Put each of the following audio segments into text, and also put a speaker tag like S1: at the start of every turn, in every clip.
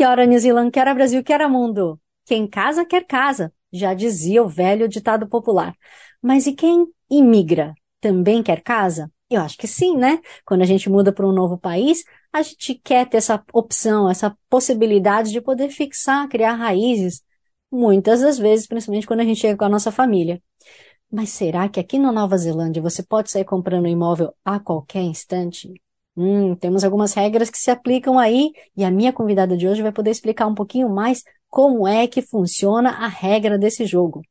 S1: Que hora New Zealand, que hora Brasil, que hora mundo. Quem casa, quer casa, já dizia o velho ditado popular. Mas e quem imigra, também quer casa? Eu acho que sim, né? Quando a gente muda para um novo país, a gente quer ter essa opção, essa possibilidade de poder fixar, criar raízes, muitas das vezes, principalmente quando a gente chega com a nossa família. Mas será que aqui na Nova Zelândia você pode sair comprando um imóvel a qualquer instante? Hum, temos algumas regras que se aplicam aí e a minha convidada de hoje vai poder explicar um pouquinho mais como é que funciona a regra desse jogo.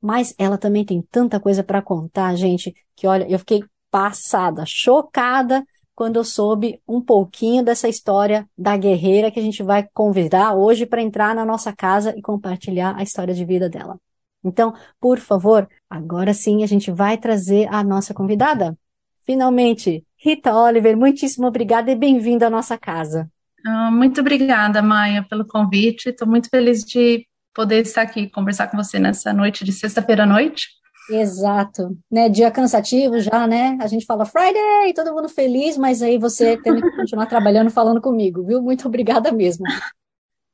S1: Mas ela também tem tanta coisa para contar, gente, que olha, eu fiquei passada, chocada quando eu soube um pouquinho dessa história da guerreira que a gente vai convidar hoje para entrar na nossa casa e compartilhar a história de vida dela. Então, por favor, agora sim a gente vai trazer a nossa convidada. Finalmente, Rita Oliver, muitíssimo obrigada e bem-vinda à nossa casa.
S2: Ah, muito obrigada, Maia, pelo convite. Estou muito feliz de poder estar aqui conversar com você nessa noite de sexta-feira à noite.
S1: Exato, né? Dia cansativo já, né? A gente fala Friday, todo mundo feliz, mas aí você tem que continuar trabalhando, falando comigo, viu? Muito obrigada mesmo.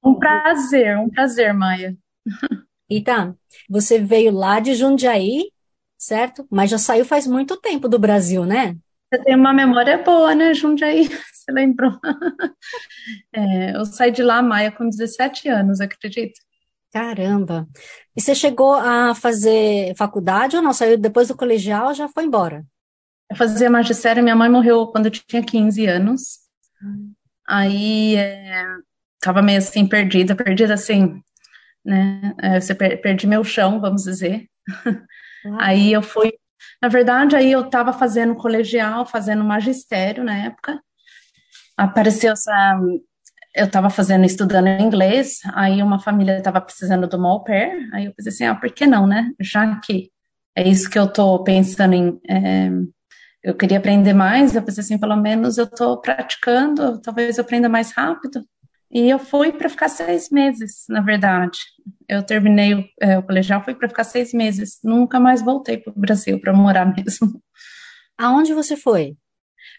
S2: Um prazer, um prazer, Maia.
S1: Rita, você veio lá de Jundiaí, certo? Mas já saiu faz muito tempo do Brasil, né?
S2: Você tem uma memória boa, né, Jundiaí? Você lembrou? É, eu saí de lá, Maia, com 17 anos, acredito.
S1: Caramba! E você chegou a fazer faculdade ou não? Saiu depois do colegial já foi embora?
S2: Eu fazia magistério, minha mãe morreu quando eu tinha 15 anos. Aí é, tava meio assim perdida, perdida assim, né? É, perdi meu chão, vamos dizer. Aí eu fui, na verdade, aí eu tava fazendo colegial, fazendo magistério na época. Apareceu essa eu estava fazendo, estudando inglês, aí uma família estava precisando de uma au pair, aí eu pensei assim, ah, por que não, né? Já que é isso que eu estou pensando em, é, eu queria aprender mais, eu pensei assim, pelo menos eu estou praticando, talvez eu aprenda mais rápido. E eu fui para ficar seis meses, na verdade. Eu terminei o, é, o colegial, fui para ficar seis meses. Nunca mais voltei para o Brasil para morar mesmo.
S1: Aonde você foi?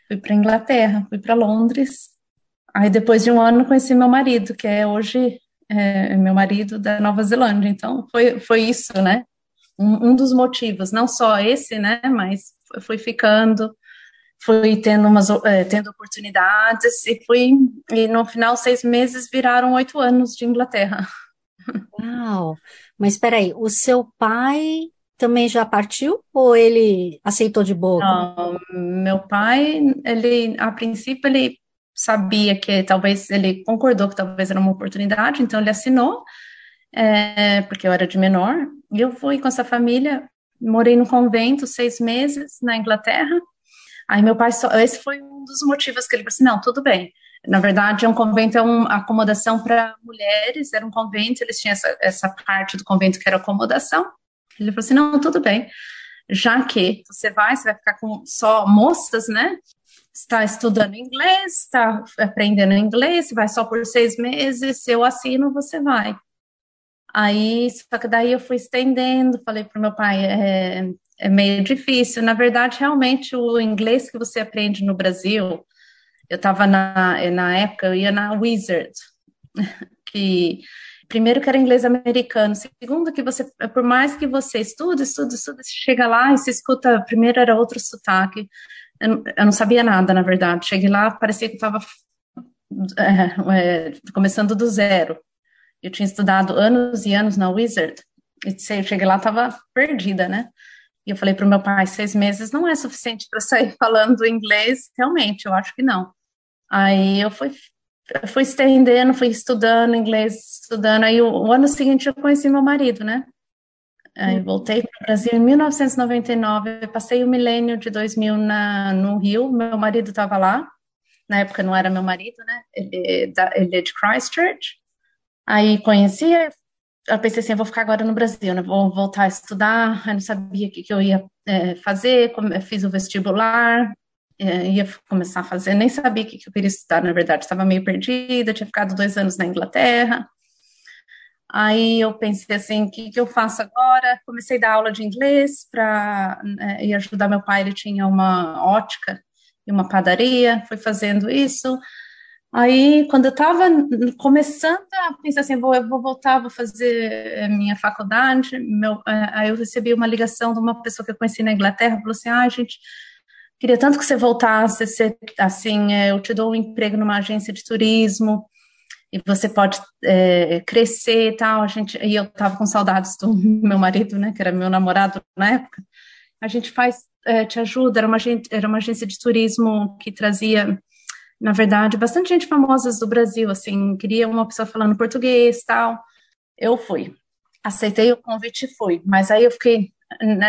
S2: Fui para Inglaterra, fui para Londres Aí depois de um ano conheci meu marido, que é hoje é, meu marido da Nova Zelândia. Então foi, foi isso, né? Um, um dos motivos, não só esse, né? Mas fui ficando, fui tendo umas é, tendo oportunidades e fui e no final seis meses viraram oito anos de Inglaterra.
S1: Uau! Mas espera aí, o seu pai também já partiu ou ele aceitou de boa?
S2: Não, meu pai, ele a princípio ele sabia que talvez ele concordou que talvez era uma oportunidade, então ele assinou, é, porque eu era de menor, e eu fui com essa família, morei no convento seis meses na Inglaterra. Aí meu pai, só, esse foi um dos motivos que ele falou assim: não, tudo bem. Na verdade, um convento é uma acomodação para mulheres, era um convento, eles tinham essa, essa parte do convento que era acomodação. Ele falou assim: não, tudo bem já que você vai, você vai ficar com só moças, né? está estudando inglês, está aprendendo inglês, vai só por seis meses, eu assino, você vai. Aí, só que daí eu fui estendendo, falei para o meu pai, é, é meio difícil. Na verdade, realmente, o inglês que você aprende no Brasil, eu estava na, na época, eu ia na Wizard, que primeiro que era inglês americano, segundo que você, por mais que você estude, estude, estude, chega lá e se escuta, primeiro era outro sotaque, eu, eu não sabia nada, na verdade. Cheguei lá, parecia que estava é, é, começando do zero. Eu tinha estudado anos e anos na Wizard, e cheguei lá, estava perdida, né? E eu falei para o meu pai, seis meses não é suficiente para sair falando inglês, realmente, eu acho que não. Aí eu fui, fui estendendo, fui estudando inglês, estudando. Aí o, o ano seguinte eu conheci meu marido, né? Aí voltei para o Brasil em 1999, passei o milênio de 2000 na, no Rio, meu marido estava lá, na época não era meu marido, né? Ele, é ele é de Christchurch. Aí conhecia, eu pensei assim, eu vou ficar agora no Brasil, né? Vou voltar a estudar. Eu não sabia o que, que eu ia é, fazer, fiz o vestibular, é, ia começar a fazer, nem sabia o que, que eu queria estudar, na verdade, estava meio perdida, tinha ficado dois anos na Inglaterra. Aí eu pensei assim, o que, que eu faço agora? Comecei a dar aula de inglês para é, ajudar meu pai, ele tinha uma ótica e uma padaria, fui fazendo isso. Aí, quando eu estava começando a pensar assim, vou, eu vou voltar, vou fazer eh, minha faculdade, meu, eh, aí eu recebi uma ligação de uma pessoa que eu conheci na Inglaterra, falou assim, ah, gente, queria tanto que você voltasse, você, assim, eh, eu te dou um emprego numa agência de turismo, e você pode é, crescer e tal, a gente, e eu estava com saudades do meu marido, né, que era meu namorado na época, a gente faz, é, te ajuda, era uma, era uma agência de turismo que trazia na verdade, bastante gente famosa do Brasil, assim, queria uma pessoa falando português tal. Eu fui. Aceitei o convite e fui. Mas aí eu fiquei,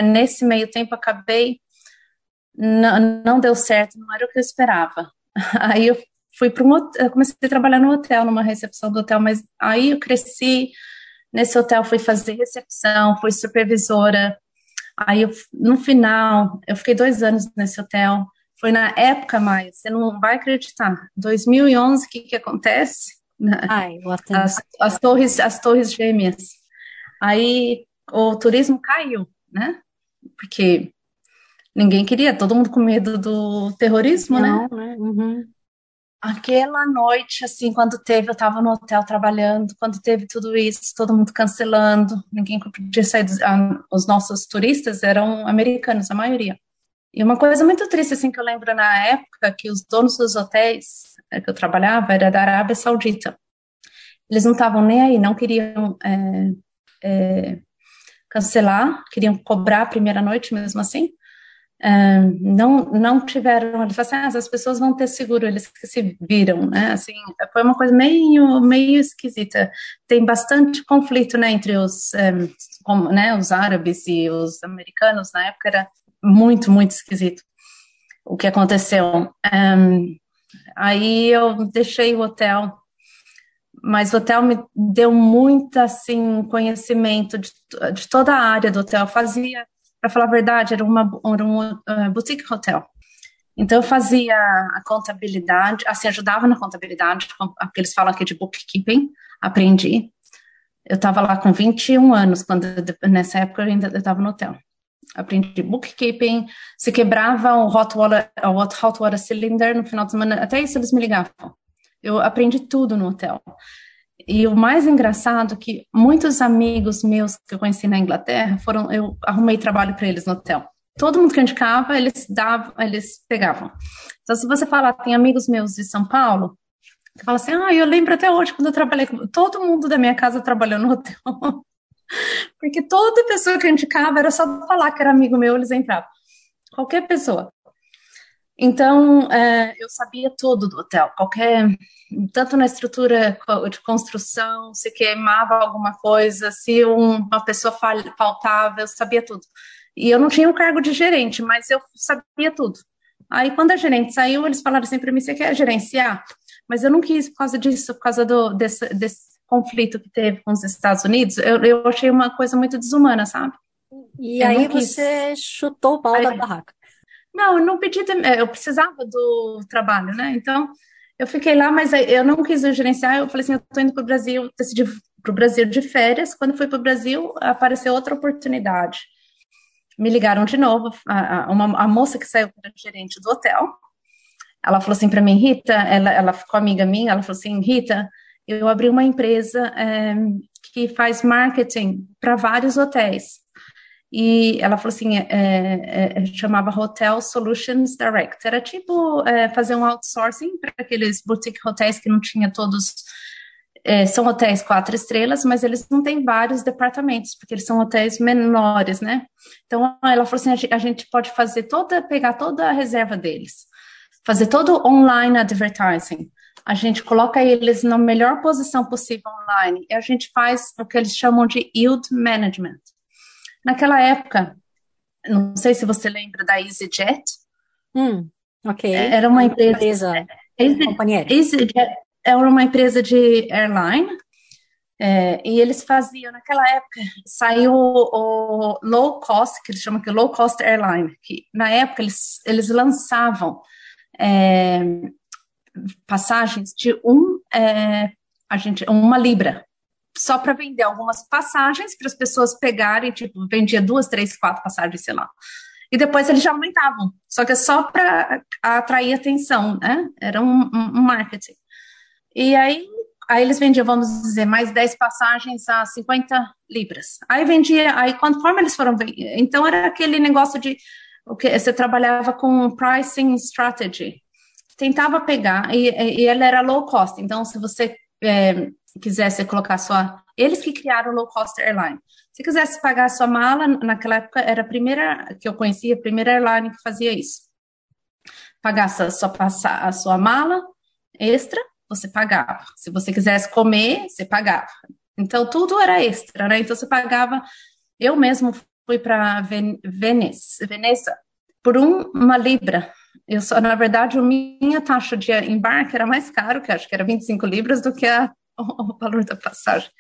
S2: nesse meio tempo, acabei, não, deu certo, não era o que eu esperava. Aí eu fui para um hotel, comecei a trabalhar no hotel, numa recepção do hotel, mas aí eu cresci nesse hotel, fui fazer recepção, fui supervisora. Aí eu, no final, eu fiquei dois anos nesse hotel. Foi na época, Maia, você não vai acreditar. 2011, o que que acontece?
S1: Ai,
S2: as, as, torres, as torres gêmeas. Aí o turismo caiu, né? Porque ninguém queria, todo mundo com medo do terrorismo, né?
S1: não, né? né? Uhum.
S2: Aquela noite, assim, quando teve, eu estava no hotel trabalhando, quando teve tudo isso, todo mundo cancelando, ninguém podia sair, ah, os nossos turistas eram americanos, a maioria. E uma coisa muito triste, assim, que eu lembro na época, que os donos dos hotéis é, que eu trabalhava era da Arábia Saudita. Eles não estavam nem aí, não queriam é, é, cancelar, queriam cobrar a primeira noite mesmo assim. É, não, não tiveram, eles falaram assim, ah, as pessoas vão ter seguro, eles que se viram, né, assim, foi uma coisa meio, meio esquisita, tem bastante conflito, né, entre os, como, né, os árabes e os americanos, na época era muito, muito esquisito o que aconteceu. Um, aí eu deixei o hotel, mas o hotel me deu muito, assim, conhecimento de, de toda a área do hotel. Eu fazia, para falar a verdade, era, uma, era um uh, boutique hotel. Então, eu fazia a contabilidade, assim, ajudava na contabilidade, que eles falam aqui de bookkeeping, aprendi. Eu estava lá com 21 anos, quando nessa época eu ainda estava no hotel aprendi bookkeeping, se quebrava o hot water, o hot water cylinder no final de semana, até isso eles me ligavam. Eu aprendi tudo no hotel. E o mais engraçado é que muitos amigos meus que eu conheci na Inglaterra foram, eu arrumei trabalho para eles no hotel. Todo mundo que indicava, eles davam, eles pegavam. Então, se você falar, tem amigos meus de São Paulo, que fala assim, ah, eu lembro até hoje quando eu trabalhei. Todo mundo da minha casa trabalhou no hotel. Porque toda pessoa que eu indicava era só falar que era amigo meu, eles entravam. Qualquer pessoa. Então, é, eu sabia tudo do hotel, qualquer, tanto na estrutura de construção, se queimava alguma coisa, se uma pessoa faltava, eu sabia tudo. E eu não tinha um cargo de gerente, mas eu sabia tudo. Aí, quando a gerente saiu, eles falaram assim para mim: você quer gerenciar? Mas eu não quis por causa disso, por causa do, desse, desse conflito que teve com os Estados Unidos, eu, eu achei uma coisa muito desumana, sabe?
S1: E eu aí você chutou o pau aí, da barraca.
S2: Não, eu não pedi, é, eu precisava do trabalho, né? Então, eu fiquei lá, mas eu não quis gerenciar, eu falei assim, eu tô indo para o Brasil, decidi para o Brasil de férias, quando fui para o Brasil, apareceu outra oportunidade. Me ligaram de novo, a, a, uma, a moça que saiu para gerente do hotel, ela falou assim para mim, Rita, ela, ela ficou amiga minha, ela falou assim, Rita, eu abri uma empresa é, que faz marketing para vários hotéis. E ela falou assim, é, é, chamava Hotel Solutions Direct. Era tipo fazer um outsourcing para aqueles boutique hotéis que não tinha todos são hotéis quatro estrelas, mas eles não têm vários departamentos, porque eles são hotéis menores, né? Então, ela falou assim, a gente pode fazer toda, pegar toda a reserva deles, fazer todo online advertising, a gente coloca eles na melhor posição possível online e a gente faz o que eles chamam de yield management. Naquela época, não sei se você lembra da EasyJet.
S1: Hum, ok.
S2: É, era uma empresa,
S1: aérea?
S2: EasyJet é uma empresa de airline, é, e eles faziam, naquela época, saiu o, o, low cost, que eles chamam de low cost airline, que na época eles, eles lançavam é, passagens de um, é, a gente, uma libra, só para vender algumas passagens para as pessoas pegarem, tipo, vendia duas, três, quatro passagens, sei lá. E depois eles já aumentavam, só que é só para atrair atenção, né? Era um, um, marketing. E aí, aí eles vendiam, vamos dizer, mais 10 passagens a 50 libras. Aí vendia, aí conforme eles foram, então era aquele negócio de o que você trabalhava com pricing strategy. Tentava pegar, e, e ela era low cost, então se você é, quisesse colocar sua. Eles que criaram low cost airline. Se quisesse pagar sua mala, naquela época era a primeira que eu conhecia, a primeira airline que fazia isso. Pagasse a sua, a sua mala extra, você pagava. Se você quisesse comer, você pagava. Então tudo era extra, né? Então você pagava. Eu mesmo fui para Ven Veneza, Veneza por um, uma libra. Eu só, na verdade, a minha taxa de embarque era mais caro, que acho que era 25 libras, do que a o valor da passagem.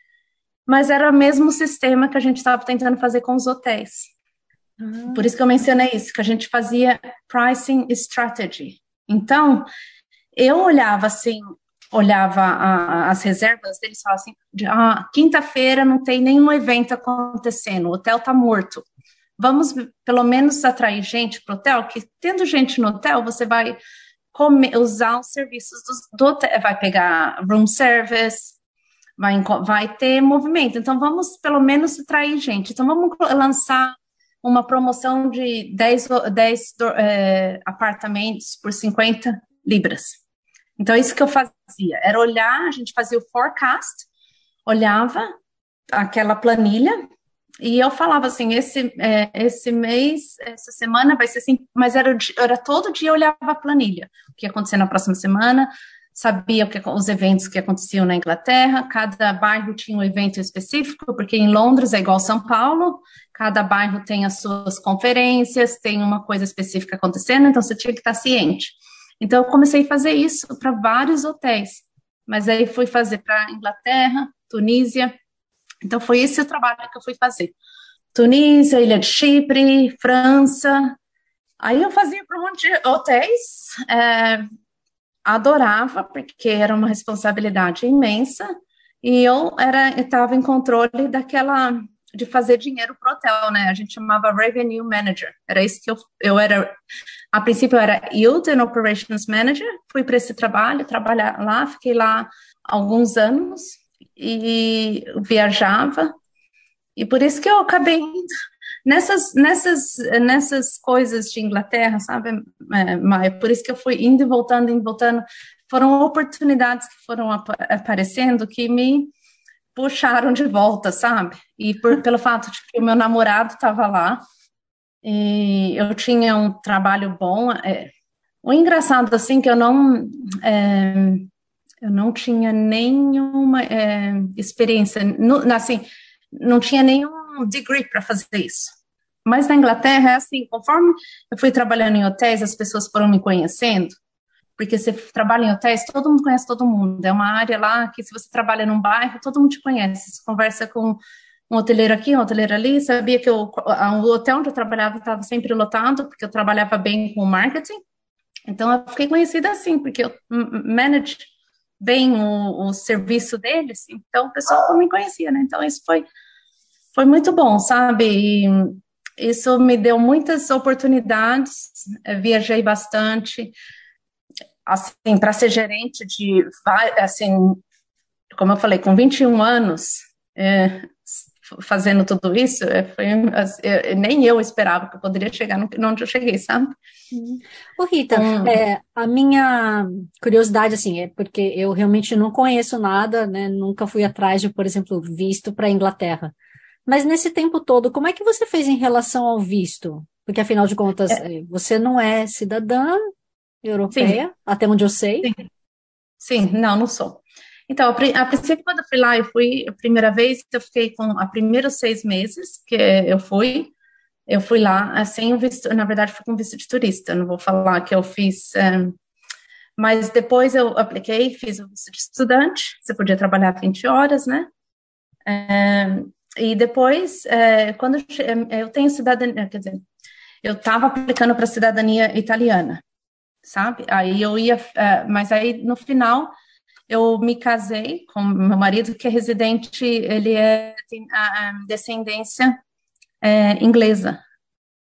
S2: Mas era o mesmo sistema que a gente estava tentando fazer com os hotéis. Ah. Por isso que eu mencionei isso, que a gente fazia pricing strategy. Então, eu olhava assim, olhava a, as reservas deles falava assim, ah, quinta-feira não tem nenhum evento acontecendo, o hotel está morto. Vamos pelo menos atrair gente para o hotel, que tendo gente no hotel, você vai comer, usar os serviços do, do hotel, vai pegar room service, vai, vai ter movimento. Então, vamos pelo menos atrair gente. Então, vamos lançar uma promoção de 10, 10 é, apartamentos por 50 libras. Então, isso que eu fazia, era olhar, a gente fazia o forecast, olhava aquela planilha, e eu falava assim, esse, é, esse mês, essa semana vai ser assim, mas era, era todo dia eu olhava a planilha, o que ia acontecer na próxima semana, sabia que, os eventos que aconteciam na Inglaterra, cada bairro tinha um evento específico, porque em Londres é igual São Paulo, cada bairro tem as suas conferências, tem uma coisa específica acontecendo, então você tinha que estar ciente. Então eu comecei a fazer isso para vários hotéis, mas aí fui fazer para Inglaterra, Tunísia, então, foi esse o trabalho que eu fui fazer. Tunísia, Ilha de Chipre, França. Aí eu fazia para um monte de hotéis, é, adorava, porque era uma responsabilidade imensa, e eu era estava em controle daquela de fazer dinheiro para o hotel, né? A gente chamava Revenue Manager. Era isso que eu, eu era. A princípio eu era Yield and Operations Manager. Fui para esse trabalho, trabalhar lá, fiquei lá alguns anos e viajava. E por isso que eu acabei indo nessas, nessas, nessas coisas de Inglaterra, sabe, é, Maia? Por isso que eu fui indo e voltando, indo e voltando. Foram oportunidades que foram ap aparecendo que me puxaram de volta, sabe? E por, pelo fato de que o meu namorado estava lá, e eu tinha um trabalho bom. É, o engraçado, assim, que eu não. É, eu não tinha nenhuma é, experiência, no, assim, não tinha nenhum degree para fazer isso. Mas na Inglaterra é assim, conforme eu fui trabalhando em hotéis, as pessoas foram me conhecendo, porque você trabalha em hotéis, todo mundo conhece todo mundo. É uma área lá que se você trabalha num bairro, todo mundo te conhece. Você conversa com um hoteleiro aqui, um hoteleiro ali, sabia que eu, o hotel onde eu trabalhava estava sempre lotado, porque eu trabalhava bem com marketing. Então eu fiquei conhecida assim, porque eu manage bem o, o serviço deles, então o pessoal me conhecia, né? Então isso foi, foi muito bom, sabe? E isso me deu muitas oportunidades, viajei bastante, assim, para ser gerente de, assim, como eu falei, com 21 anos, é, fazendo tudo isso, é, foi, é, nem eu esperava que eu poderia chegar onde eu cheguei, sabe?
S1: Ô Rita, hum. é, a minha curiosidade, assim, é porque eu realmente não conheço nada, né? Nunca fui atrás de, por exemplo, visto para a Inglaterra. Mas nesse tempo todo, como é que você fez em relação ao visto? Porque afinal de contas, é. você não é cidadã europeia, Sim. até onde eu sei.
S2: Sim. Sim, não, não sou. Então, a princípio, quando eu fui lá, eu fui a primeira vez, eu fiquei com a primeiros seis meses que eu fui, eu fui lá sem o visto, na verdade, fui com visto de turista, não vou falar que eu fiz, é, Mas depois eu apliquei, fiz o visto de estudante, você podia trabalhar 20 horas, né? É, e depois, é, quando eu tenho cidadania, quer dizer, eu estava aplicando para cidadania italiana, sabe? Aí eu ia, mas aí no final eu me casei com meu marido que é residente, ele é tem a, a descendência é, inglesa.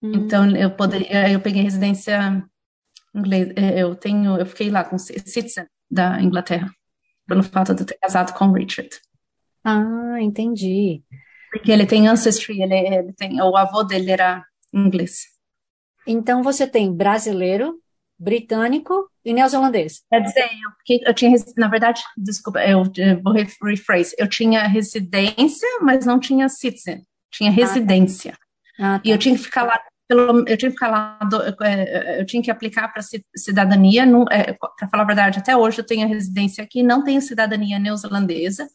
S2: Hum. Então eu poderia, eu peguei residência inglesa. É, eu tenho, eu fiquei lá com citizen da Inglaterra pelo fato de eu ter casado com Richard.
S1: Ah, entendi.
S2: Porque ele tem ancestry, ele, ele tem, o avô dele era inglês.
S1: Então você tem brasileiro, britânico e neozelandês.
S2: Quer dizer, eu, eu tinha, na verdade, desculpa, eu, eu vou rephrase, eu tinha residência, mas não tinha citizen, tinha residência. Ah, tá. Ah, tá. E eu tinha que ficar lá pelo, eu tinha que ficar lá, é, eu tinha que aplicar para cidadania, é, para falar a verdade, até hoje eu tenho residência aqui, não tenho cidadania neozelandesa,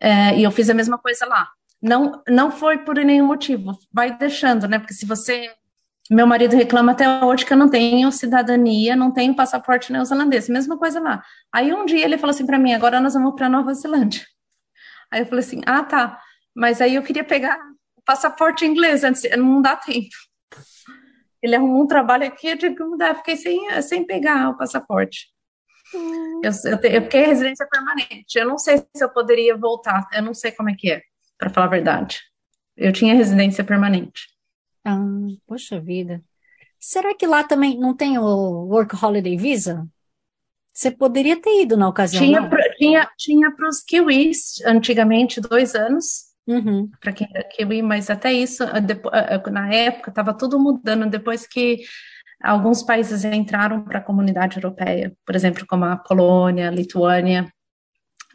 S2: é, e eu fiz a mesma coisa lá. Não, não foi por nenhum motivo, vai deixando, né? Porque se você. Meu marido reclama até hoje que eu não tenho cidadania, não tenho passaporte neozelandês, mesma coisa lá. Aí um dia ele falou assim para mim: agora nós vamos para Nova Zelândia. Aí eu falei assim: ah, tá, mas aí eu queria pegar o passaporte inglês antes, não dá tempo. Ele arrumou um trabalho aqui, eu tive que mudar, fiquei sem, sem pegar o passaporte. Hum. Eu, eu, eu fiquei residência permanente. Eu não sei se eu poderia voltar, eu não sei como é que é para falar a verdade. Eu tinha residência permanente.
S1: Ah, poxa vida. Será que lá também não tem o Work Holiday Visa? Você poderia ter ido na ocasião.
S2: Tinha, pra, tinha, tinha para os kiwis, antigamente, dois anos.
S1: Uhum.
S2: Para quem era kiwi, mas até isso, na época, estava tudo mudando depois que alguns países entraram para a comunidade europeia, por exemplo, como a Polônia, a Lituânia,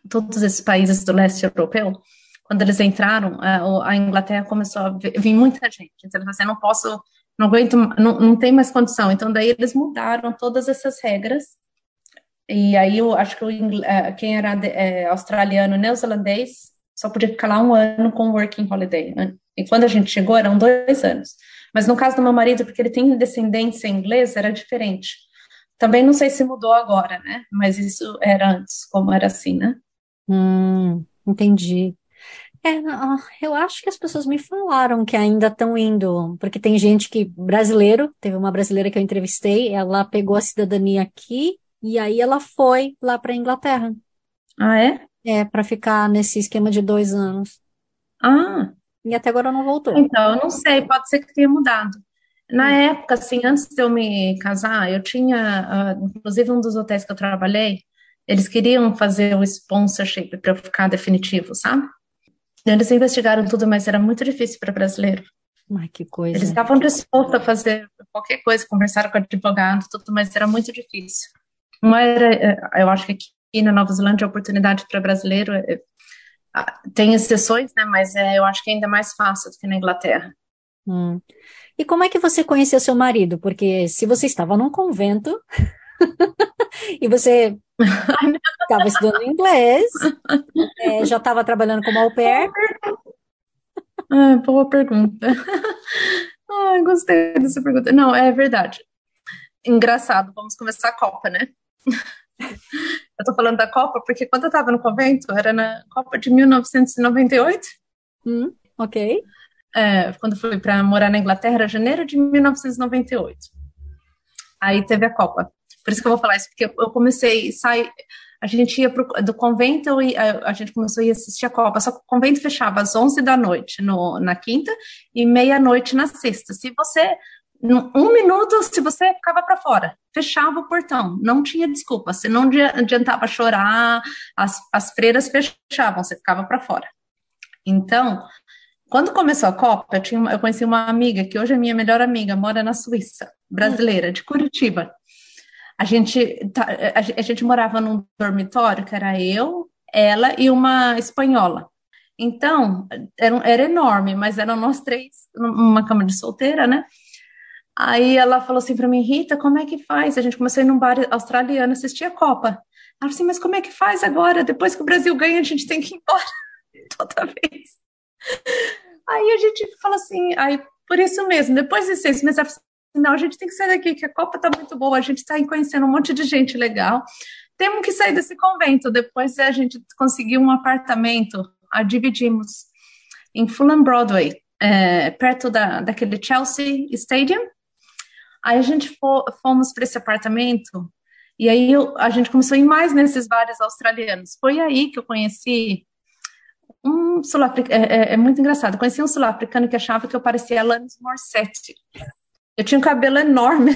S2: todos esses países do leste europeu quando eles entraram, a, Inglaterra começou a vir muita gente. Então, eles assim, não posso, não aguento, não, não tem mais condição. Então, daí eles mudaram todas essas regras. E aí eu acho que o, é, quem era é, australiano, neozelandês, só podia ficar lá um ano com working holiday. E quando a gente chegou, eram dois anos. Mas no caso do meu marido, porque ele tem descendência inglesa, era diferente. Também não sei se mudou agora, né? Mas isso era antes, como era assim, né?
S1: Hum, entendi. É, eu acho que as pessoas me falaram que ainda estão indo, porque tem gente que, brasileiro, teve uma brasileira que eu entrevistei, ela pegou a cidadania aqui e aí ela foi lá para Inglaterra.
S2: Ah, é?
S1: É, para ficar nesse esquema de dois anos.
S2: Ah,
S1: E até agora não voltou.
S2: então, eu não sei, pode ser que tenha mudado. Na hum. época, assim, antes de eu me casar, eu tinha, ah, inclusive um dos hotéis que eu trabalhei, eles queriam fazer o sponsorship para eu ficar definitivo, sabe? Eles investigaram tudo, mas era muito difícil para brasileiro.
S1: Ai, que coisa.
S2: Eles estavam dispostos a fazer qualquer coisa, conversaram com advogado, tudo, mas era muito difícil. Não era, é, eu acho que aqui na Nova Zelândia a oportunidade para brasileiro é, tem exceções, né? Mas é, eu acho que é ainda mais fácil do que na Inglaterra.
S1: Hum. E como é que você conheceu seu marido? Porque se você estava num convento e você estava estudando inglês, é, já estava trabalhando como au pair.
S2: Ah, boa pergunta. Ai, gostei dessa pergunta. Não, é verdade. Engraçado, vamos começar a Copa, né? Eu tô falando da Copa porque quando eu tava no convento, era na Copa de 1998.
S1: Hum, ok.
S2: É, quando fui para morar na Inglaterra, janeiro de 1998. Aí teve a Copa. Por isso que eu vou falar isso, porque eu comecei, sai, a gente ia pro, do convento e a, a, gente começou a ir assistir a Copa, só que o convento fechava às 11 da noite no, na quinta e meia-noite na sexta. Se você, um minuto, se você ficava para fora, fechava o portão, não tinha desculpa, você não adiantava chorar, as, as freiras fechavam, você ficava para fora. Então, quando começou a Copa, eu, tinha, eu conheci uma amiga que hoje é minha melhor amiga, mora na Suíça, brasileira, de Curitiba. A gente, tá, a, gente morava num dormitório que era eu, ela e uma espanhola. Então, era, era enorme, mas eram nós três, numa cama de solteira, né? Aí ela falou assim para mim, Rita, como é que faz? A gente começou a ir num bar australiano assistir a Copa. Ela falou assim, mas como é que faz agora? Depois que o Brasil ganha, a gente tem que ir embora toda vez. Aí a gente falou assim, aí por isso mesmo, depois de seis meses, não, a gente tem que sair daqui, que a Copa tá muito boa, a gente está conhecendo um monte de gente legal. Temos que sair desse convento. Depois a gente conseguiu um apartamento, a dividimos em Fulham Broadway, é, perto da, daquele Chelsea Stadium. Aí a gente fomos para esse apartamento e aí eu, a gente começou a ir mais nesses bares australianos. Foi aí que eu conheci um sul-africano, é, é, é, muito engraçado, conheci um sul-africano que achava que eu parecia Alanis Morissette. Eu tinha um cabelo enorme,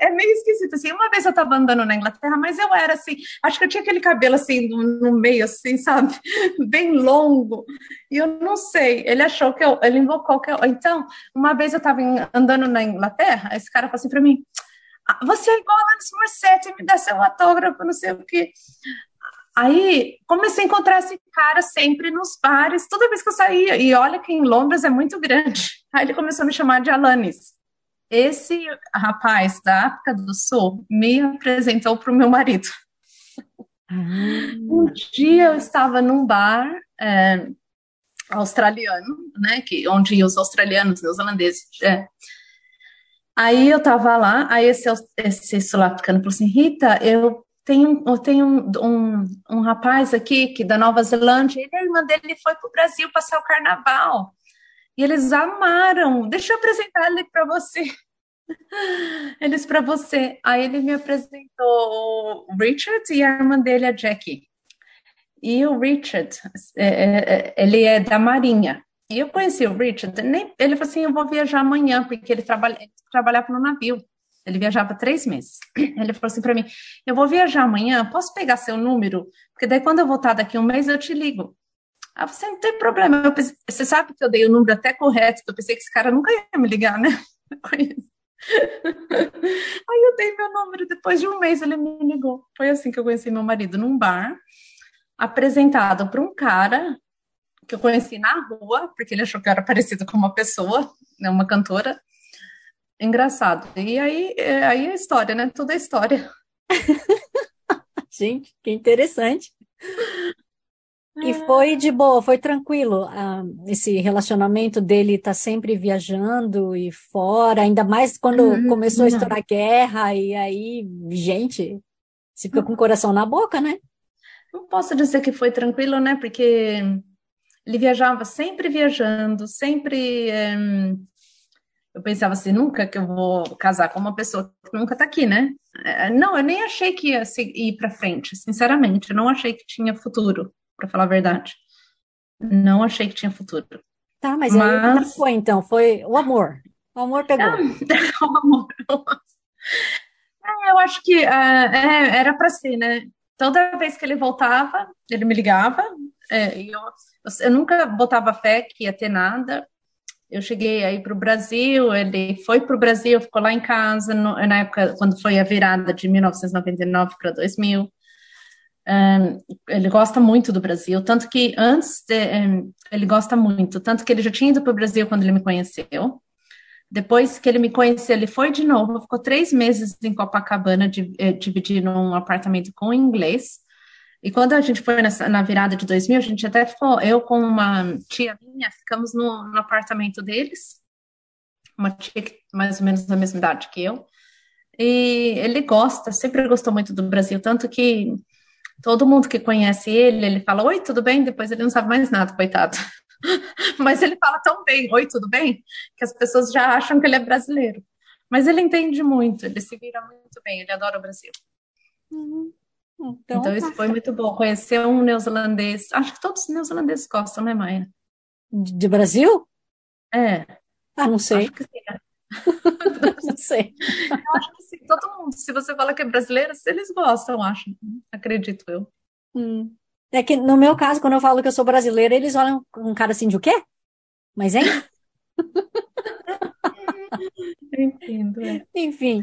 S2: é meio esquisito, assim, uma vez eu tava andando na Inglaterra, mas eu era assim, acho que eu tinha aquele cabelo assim, no, no meio, assim, sabe, bem longo, e eu não sei, ele achou que eu, ele invocou que eu, então, uma vez eu tava andando na Inglaterra, esse cara falou assim pra mim, ah, você é igual a Alanis Morissette, me dá seu autógrafo, não sei o quê. Aí comecei a encontrar esse cara sempre nos bares, toda vez que eu saía. E olha que em Londres é muito grande. Aí ele começou a me chamar de Alanis. Esse rapaz da África do Sul me apresentou para o meu marido. Ah. Um dia eu estava num bar é, australiano, né, que onde os australianos, neozelandeses, é. Aí eu estava lá, aí esse, esse sul-africano falou assim, Rita, eu tem, eu tenho um, um, um, rapaz aqui que da Nova Zelândia, ele, a irmã dele foi para o Brasil passar o carnaval. E eles amaram. Deixa eu apresentar ele para você. Eles para você. Aí ele me apresentou o Richard e a irmã dele, a Jackie. E o Richard, é, é, é, ele é da Marinha. E eu conheci o Richard, ele falou assim: eu vou viajar amanhã, porque ele, trabalha, ele trabalhava no navio. Ele viajava três meses. Ele falou assim para mim: Eu vou viajar amanhã, posso pegar seu número? Porque daí, quando eu voltar daqui um mês, eu te ligo. Ah, você não tem problema. Pensei, você sabe que eu dei o número até correto. Eu pensei que esse cara nunca ia me ligar, né? Aí eu dei meu número. Depois de um mês, ele me ligou. Foi assim que eu conheci meu marido num bar, apresentado para um cara que eu conheci na rua, porque ele achou que eu era parecido com uma pessoa, né, uma cantora. Engraçado. E aí, é, aí é história, né? Tudo é história.
S1: Gente, que interessante. E foi de boa, foi tranquilo. Ah, esse relacionamento dele tá sempre viajando e fora, ainda mais quando uhum, começou a estourar a guerra, e aí, gente, você fica com o coração na boca, né?
S2: Não posso dizer que foi tranquilo, né? Porque ele viajava sempre viajando, sempre é, eu pensava assim, nunca que eu vou casar com uma pessoa que nunca tá aqui, né? É, não, eu nem achei que ia ir para frente, sinceramente, eu não achei que tinha futuro, para falar a verdade. Não achei que tinha futuro.
S1: Tá, mas, mas... foi então, foi o amor. O amor pegou. Ah, o amor.
S2: É, eu acho que uh, é, era para ser, né? Toda vez que ele voltava, ele me ligava. É, eu, eu nunca botava fé que ia ter nada eu cheguei aí para o Brasil, ele foi para o Brasil, ficou lá em casa, no, na época, quando foi a virada de 1999 para 2000. Ele gosta muito do Brasil, tanto que antes, de, um, ele gosta muito, tanto que ele já tinha ido para o Brasil quando ele me conheceu. Depois que ele me conheceu, ele foi de novo, ficou três meses em Copacabana, de, eh, dividindo um apartamento com inglês. E quando a gente foi nessa, na virada de 2000, a gente até ficou, eu com uma tia minha, ficamos no, no apartamento deles, uma tia que mais ou menos da mesma idade que eu, e ele gosta, sempre gostou muito do Brasil, tanto que todo mundo que conhece ele, ele fala, oi, tudo bem? Depois ele não sabe mais nada, coitado. Mas ele fala tão bem, oi, tudo bem? Que as pessoas já acham que ele é brasileiro. Mas ele entende muito, ele se vira muito bem, ele adora o Brasil. Uhum. Então, então isso tá foi muito bom. Conhecer um neozelandês. Acho que todos os neozelandeses gostam, né, Maia?
S1: De Brasil?
S2: É.
S1: Ah, não sei.
S2: Acho que sim.
S1: Não sei.
S2: Eu acho que sim, todo mundo. Se você fala que é brasileiro, eles gostam, acho. Acredito eu.
S1: Hum. É que no meu caso, quando eu falo que eu sou brasileira, eles olham com um cara assim de o quê? Mas hein?
S2: Entendo. É.
S1: Enfim.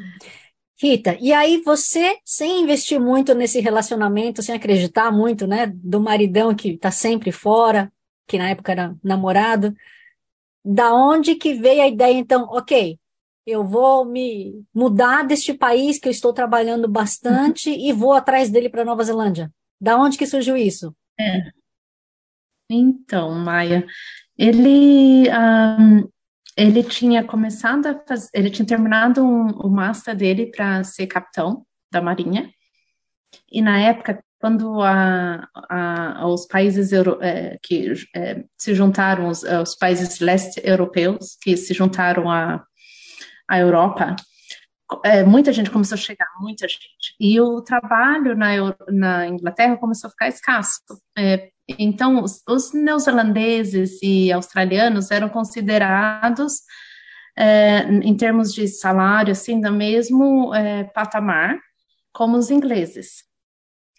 S1: Rita, e aí você, sem investir muito nesse relacionamento, sem acreditar muito, né, do maridão que está sempre fora, que na época era namorado, da onde que veio a ideia, então, ok, eu vou me mudar deste país que eu estou trabalhando bastante e vou atrás dele para Nova Zelândia? Da onde que surgiu isso?
S2: É. Então, Maia, ele, um, ele tinha começado a fazer, ele tinha terminado um, o master dele para ser capitão da Marinha, e na época, quando a, a, os países euro, é, que é, se juntaram, os, os, países leste europeus, que se juntaram à, Europa, é, muita gente começou a chegar, muita gente. E o trabalho na, na Inglaterra começou a ficar escasso. Então, os, os, neozelandeses e australianos eram considerados, em termos de salário, assim, do mesmo patamar como os ingleses.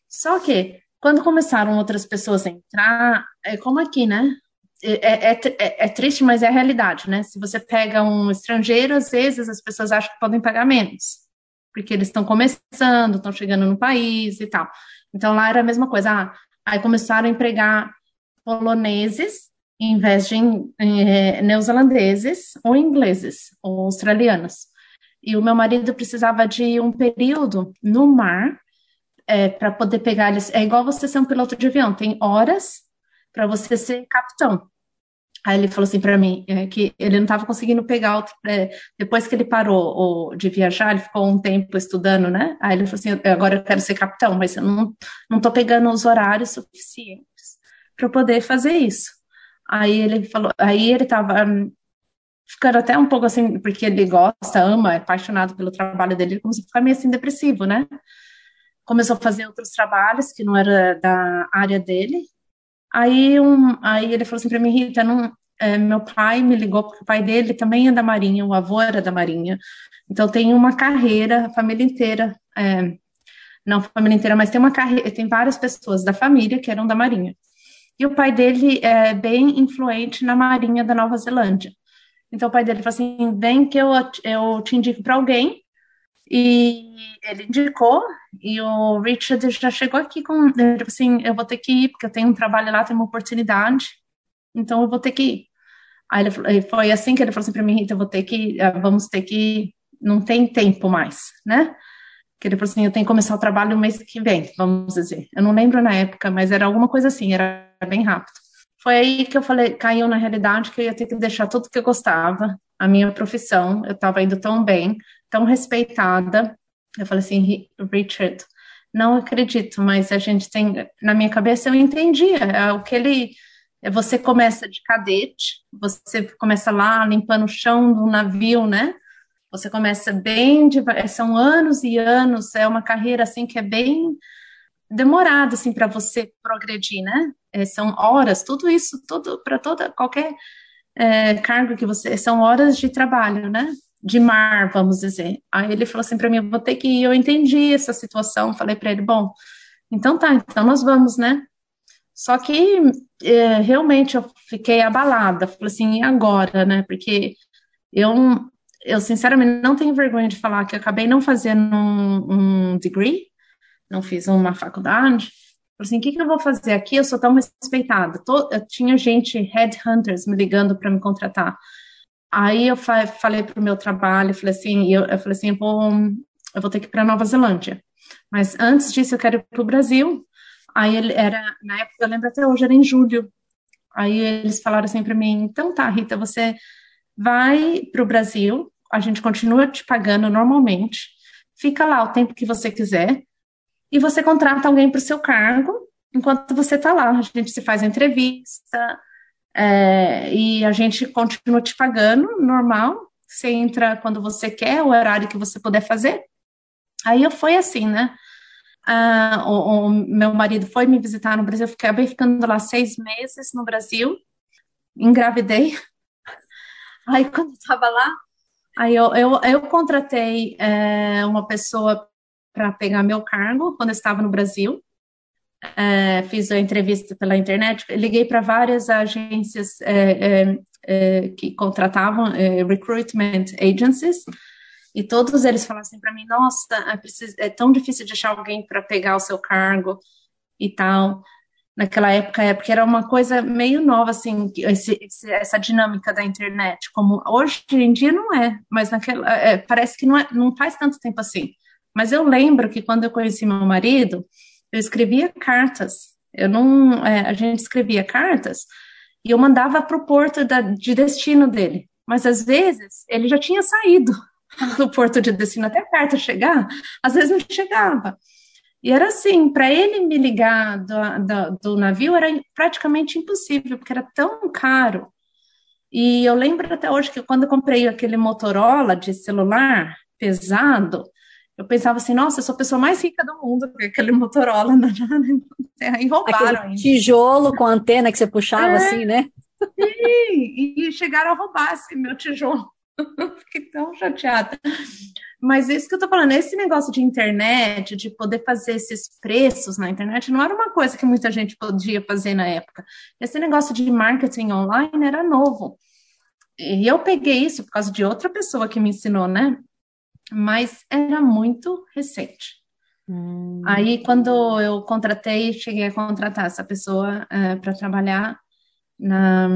S2: Só que, quando começaram outras pessoas a entrar, é como aqui, né? É, é, é, é, triste, mas é a realidade, né? Se você pega um estrangeiro, às vezes as pessoas acham que podem pagar menos, porque eles estão começando, estão chegando no país e tal. Então lá era a mesma coisa. Ah, aí começaram a empregar poloneses em vez de é, neozelandeses ou ingleses ou australianos. E o meu marido precisava de um período no mar é, para poder pegar eles. É igual você ser um piloto de avião, tem horas para você ser capitão. Aí ele falou assim para mim é, que ele não estava conseguindo pegar outro, é, depois que ele parou de viajar, ele ficou um tempo estudando, né? Aí ele falou assim, agora eu quero ser capitão, mas eu não não tô pegando os horários suficientes para poder fazer isso. Aí ele falou, aí ele estava hum, ficando até um pouco assim, porque ele gosta, ama, é apaixonado pelo trabalho dele, ele começou a ficar meio assim depressivo, né? Começou a fazer outros trabalhos que não era da área dele, Aí, um, aí ele falou assim para mim, Rita, não, é, meu pai me ligou porque o pai dele também é da Marinha, o avô era da Marinha. Então tem uma carreira, a família inteira, é, não a família inteira, mas tem uma carreira, tem várias pessoas da família que eram da Marinha. E o pai dele é bem influente na Marinha da Nova Zelândia. Então o pai dele falou assim: vem que eu, eu te indico para alguém e ele indicou, e o Richard já chegou aqui com, falou assim, eu vou ter que ir, porque eu tenho um trabalho lá, tenho uma oportunidade, então eu vou ter que ir. Aí ele, foi assim que ele falou assim para mim, Rita, eu vou ter que, eh, vamos ter que, não tem tempo mais, né? Que ele falou assim, eu tenho que começar o trabalho no mês que vem, vamos dizer. Eu não lembro na época, mas era alguma coisa assim, era bem rápido. Foi aí que eu falei, caiu na realidade que eu ia ter que deixar tudo que eu gostava, a minha profissão, eu estava indo tão bem, tão respeitada. Eu falei assim, Richard, não acredito, mas a gente tem, na minha cabeça eu entendia, é o que ele, você começa de cadete, você começa lá limpando o chão do navio, né? Você começa bem, são anos e anos, é uma carreira assim que é bem demorada assim para você progredir, né? É, são horas, tudo isso, tudo para toda qualquer é, cargo que você, são horas de trabalho, né? De mar, vamos dizer. Aí ele falou assim para mim, vou ter que ir. Eu entendi essa situação. Falei para ele, bom, então tá, então nós vamos, né? Só que é, realmente eu fiquei abalada. Falei assim, e agora, né? Porque eu, eu sinceramente não tenho vergonha de falar que eu acabei não fazendo um, um degree, não fiz uma faculdade. Falei assim, o que, que eu vou fazer aqui? Eu sou tão respeitada. Tô, eu tinha gente, headhunters, me ligando para me contratar. Aí eu fa falei para o meu trabalho, falei assim, eu, eu falei assim, vou, eu vou ter que ir para Nova Zelândia. Mas antes disso eu quero ir para o Brasil. Aí ele era, na época, eu lembro até hoje, era em julho. Aí eles falaram assim para mim, então tá, Rita, você vai para o Brasil, a gente continua te pagando normalmente, fica lá o tempo que você quiser, e você contrata alguém para o seu cargo enquanto você está lá. A gente se faz entrevista, é, e a gente continua te pagando normal. Você entra quando você quer, o horário que você puder fazer. Aí eu fui assim, né? Ah, o, o, meu marido foi me visitar no Brasil, eu acabei ficando lá seis meses no Brasil, engravidei. Aí quando eu tava lá, aí eu, eu, eu contratei é, uma pessoa para pegar meu cargo quando eu estava no Brasil é, fiz a entrevista pela internet, liguei para várias agências é, é, é que contratavam é, recruitment agencies e todos eles falaram assim para mim, nossa, é, preciso, é, tão difícil de achar alguém para pegar o seu cargo e tal. Naquela época, é porque era uma coisa meio nova, assim, esse, essa dinâmica da internet, como hoje em dia não é, mas naquela, parece que não, não faz tanto tempo assim. Mas eu lembro que quando eu conheci meu marido, eu escrevia cartas. Eu não, é, a gente escrevia cartas e eu mandava para o porto da, de destino dele. Mas às vezes ele já tinha saído do porto de destino até a carta chegar, às vezes não chegava. E era assim, para ele me ligar do, do, do, navio era praticamente impossível, porque era tão caro. E eu lembro até hoje que quando eu comprei aquele Motorola de celular pesado, eu pensava assim, nossa, eu sou a pessoa mais rica do mundo, porque aquele Motorola na,
S1: terra, e roubaram. Tijolo com antena que você puxava é, assim, né?
S2: Sim, e chegaram a roubar esse meu tijolo. Fiquei tão chateada. Mas isso que eu tô falando, esse negócio de internet, de poder fazer esses preços na internet, não era uma coisa que muita gente podia fazer na época. Esse negócio de marketing online era novo. E eu peguei isso por causa de outra pessoa que me ensinou, né? Mas era muito recente. Hum. Aí, quando eu contratei, cheguei a contratar essa pessoa é, para trabalhar, na,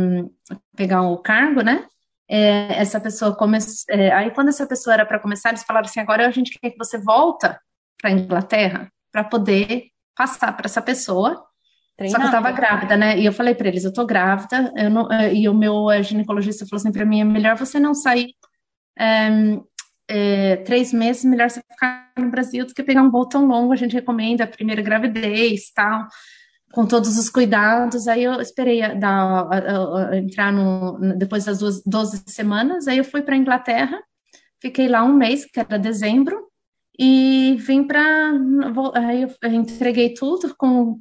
S2: pegar o cargo, né? é, essa pessoa começou. É, aí, quando essa pessoa era para começar, eles falaram assim: agora a gente quer que você volta para a Inglaterra para poder passar para essa pessoa. Só que eu estava grávida, né? E eu falei para eles: eu estou grávida. Eu não, é, e o meu é, ginecologista falou assim para mim: é melhor você não sair é, três meses, melhor você ficar no Brasil do que pegar um voo tão longo. A gente recomenda a primeira gravidez tal com todos os cuidados. Aí eu esperei a, a, a, entrar no, depois das duas, 12 semanas. Aí eu fui para Inglaterra, fiquei lá um mês, que era dezembro, e vim para. Aí eu entreguei tudo com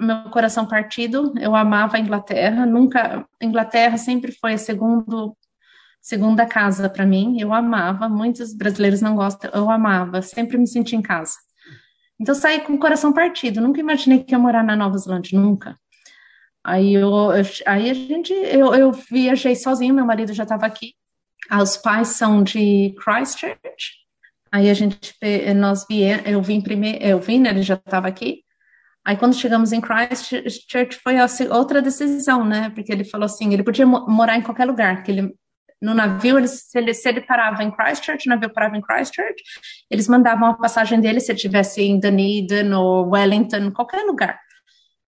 S2: meu coração partido. Eu amava a Inglaterra, nunca. Inglaterra sempre foi a segundo, segunda casa para mim. Eu amava. Muitos brasileiros não gostam, eu amava, sempre me senti em casa. Então, saí com o coração partido. Nunca imaginei que ia morar na Nova Zelândia, nunca. Aí, eu, aí a gente, eu, eu viajei sozinho, meu marido já estava aqui. Ah, os pais são de Christchurch. Aí a gente, nós vi, eu vim primeiro, eu vim, né, ele já estava aqui. Aí quando chegamos em Christchurch foi outra decisão, né? Porque ele falou assim, ele podia morar em qualquer lugar, que ele no navio, se, ele, se ele parava em Christchurch, o navio parava em Christchurch, eles mandavam a passagem dele se ele estivesse em Dunedin ou Wellington, qualquer lugar.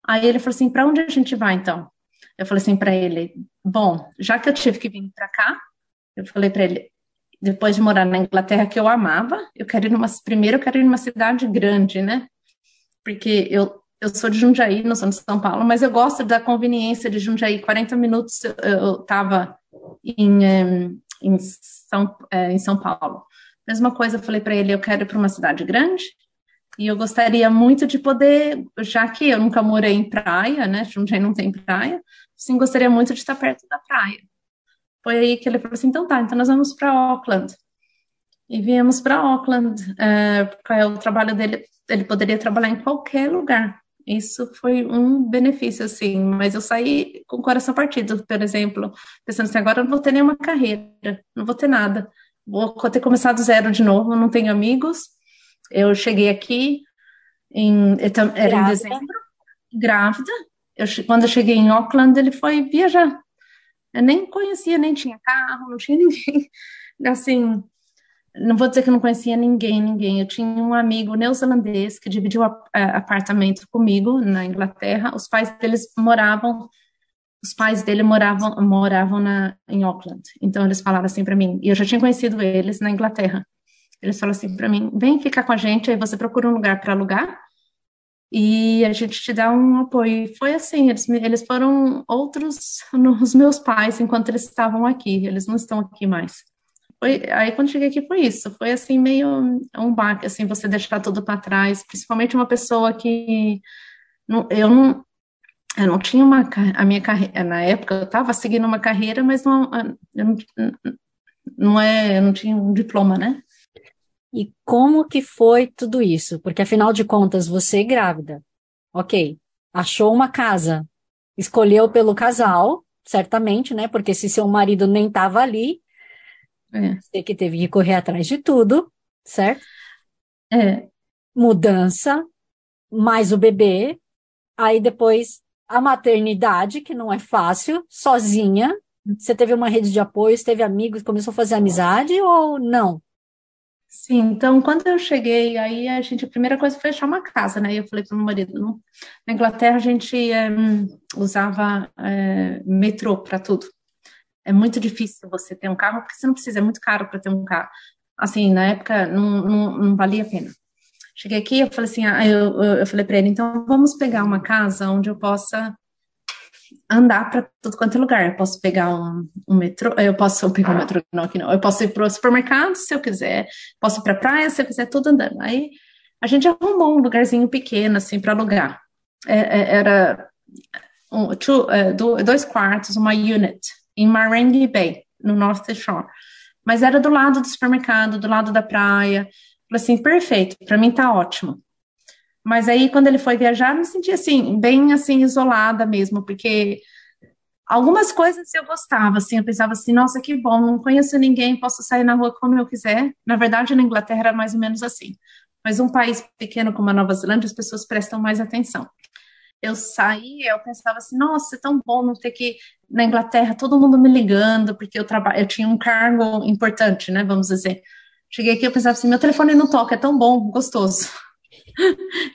S2: Aí ele falou assim: para onde a gente vai então? Eu falei assim para ele: bom, já que eu tive que vir para cá, eu falei para ele: depois de morar na Inglaterra, que eu amava, eu quero ir numa. Primeiro, eu quero ir numa cidade grande, né? Porque eu, eu sou de Jundiaí, não sou de São Paulo, mas eu gosto da conveniência de Jundiaí. 40 minutos eu estava em, em, São, é, em São Paulo. Mesma coisa, eu falei para ele, eu quero ir para uma cidade grande, e eu gostaria muito de poder, já que eu nunca morei em praia, né, Jundiaí não tem praia, sim, gostaria muito de estar perto da praia. Foi aí que ele falou assim, então tá, então nós vamos para Auckland. E viemos para Auckland, é, porque é o trabalho dele, ele poderia trabalhar em qualquer lugar, isso foi um benefício, assim, mas eu saí com o coração partido, por exemplo, pensando assim, agora eu não vou ter nenhuma carreira, não vou ter nada, vou ter começado zero de novo, não tenho amigos. Eu cheguei aqui em, era em dezembro, grávida. Eu, quando eu cheguei em Auckland, ele foi viajar. Eu nem conhecia, nem tinha carro, não tinha ninguém. Assim, não vou dizer que não conhecia ninguém, ninguém. Eu tinha um amigo neozelandês que dividiu a, a, apartamento comigo na Inglaterra. Os pais deles moravam, os pais dele moravam, moravam na, em Auckland. Então eles falaram assim para mim, e eu já tinha conhecido eles na Inglaterra. Eles falaram assim para mim: vem ficar com a gente, aí você procura um lugar para alugar e a gente te dá um apoio. E foi assim, eles, eles foram outros os meus pais enquanto eles estavam aqui. Eles não estão aqui mais foi, aí quando cheguei aqui foi isso, foi assim meio um baque, assim, você deixar tudo para trás, principalmente uma pessoa que não, eu não eu não tinha uma a minha carreira na época eu estava seguindo uma carreira, mas não eu não, não é, eu não tinha um diploma, né?
S1: E como que foi tudo isso? Porque afinal de contas, você é grávida, ok? Achou uma casa, escolheu pelo casal, certamente, né? Porque se seu marido nem estava ali, é. Você que teve que correr atrás de tudo, certo?
S2: É.
S1: Mudança, mais o bebê, aí depois a maternidade, que não é fácil, sozinha. Você teve uma rede de apoio, teve amigos, começou a fazer amizade ou não?
S2: Sim, então quando eu cheguei, aí a gente, a primeira coisa foi achar uma casa, né? Eu falei para o meu marido, não, na Inglaterra a gente é, usava é, metrô para tudo é muito difícil você ter um carro, porque você não precisa, é muito caro para ter um carro. Assim, na época não, não, não valia a pena. Cheguei aqui, eu falei assim, ah, eu, eu falei para ele, então vamos pegar uma casa onde eu possa andar para tudo quanto é lugar. Eu posso pegar um, um, metrô, eu posso pegar um metrô, não, aqui não. Eu posso ir para o supermercado se eu quiser, posso ir para praia se eu quiser, tudo andando. Aí a gente arrumou um lugarzinho pequeno, assim, para alugar. É, é, era um, two, é, dois quartos, uma unit, em Marengi Bay, no North Shore. Mas era do lado do supermercado, do lado da praia. Falei assim, perfeito, para mim tá ótimo. Mas aí, quando ele foi viajar, eu me senti assim, bem assim, isolada mesmo, porque algumas coisas eu gostava, assim, eu pensava assim, nossa, que bom, não conheço ninguém, posso sair na rua como eu quiser. Na verdade, na Inglaterra era mais ou menos assim. Mas um país pequeno como a Nova Zelândia, as pessoas prestam mais atenção. Eu saí, eu pensava assim, nossa, é tão bom não ter que na Inglaterra todo mundo me ligando, porque eu trabalho, eu tinha um cargo importante, né, vamos dizer. Cheguei aqui, eu pensava assim, meu telefone não toca, é tão bom, gostoso.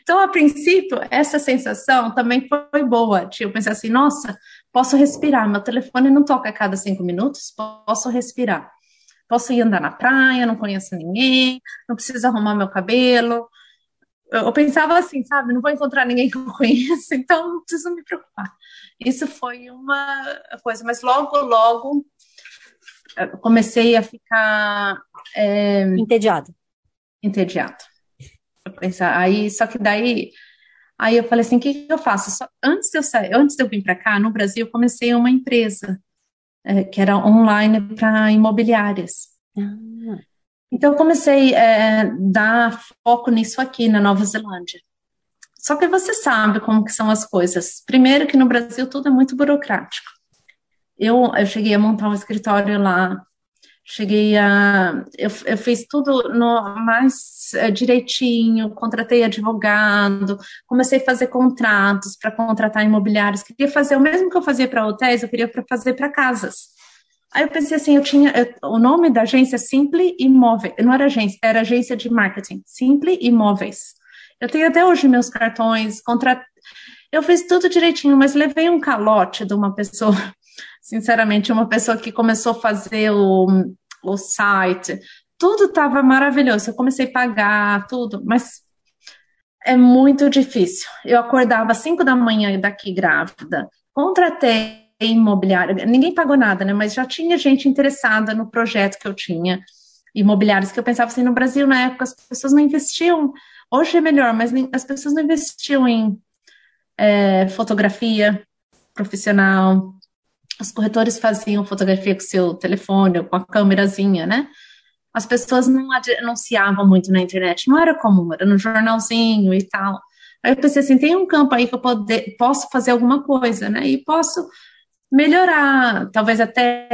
S2: Então, a princípio, essa sensação também foi boa. Tipo, eu pensei assim, nossa, posso respirar, meu telefone não toca a cada cinco minutos, posso respirar. Posso ir andar na praia, não conheço ninguém, não preciso arrumar meu cabelo. Eu pensava assim, sabe, não vou encontrar ninguém que eu conheça, então não preciso me preocupar. Isso foi uma coisa, mas logo, logo comecei a ficar
S1: é, entediado.
S2: Entediado pensar. Aí, só que daí, aí eu falei assim, o que, que eu faço? Só, antes de eu sair, antes de eu vir para cá, no Brasil, eu comecei uma empresa é, que era online para imobiliárias. Ah. Então eu comecei a é, dar foco nisso aqui na Nova Zelândia. Só que você sabe como que são as coisas. Primeiro que no Brasil tudo é muito burocrático. Eu, eu cheguei a montar um escritório lá Cheguei a. Eu, eu fiz tudo no mais é, direitinho, contratei advogado, comecei a fazer contratos para contratar imobiliários. Queria fazer o mesmo que eu fazia para hotéis, eu queria fazer para casas. Aí eu pensei assim, eu tinha eu, o nome da agência Simple Imóveis, não era agência, era agência de marketing, Simple Imóveis. Eu tenho até hoje meus cartões, contra... eu fiz tudo direitinho, mas levei um calote de uma pessoa sinceramente, uma pessoa que começou a fazer o, o site, tudo estava maravilhoso. Eu comecei a pagar tudo, mas é muito difícil. Eu acordava às 5 da manhã daqui grávida, contratei imobiliária, ninguém pagou nada, né? Mas já tinha gente interessada no projeto que eu tinha, imobiliários, que eu pensava assim, no Brasil, na época, as pessoas não investiam, hoje é melhor, mas as pessoas não investiam em é, fotografia profissional, os corretores faziam fotografia com seu telefone, com a câmerazinha, né? As pessoas não anunciavam muito na internet, não era comum, era no jornalzinho e tal. Aí eu pensei assim, tem um campo aí que eu poder, posso fazer alguma coisa, né? E posso melhorar, talvez até,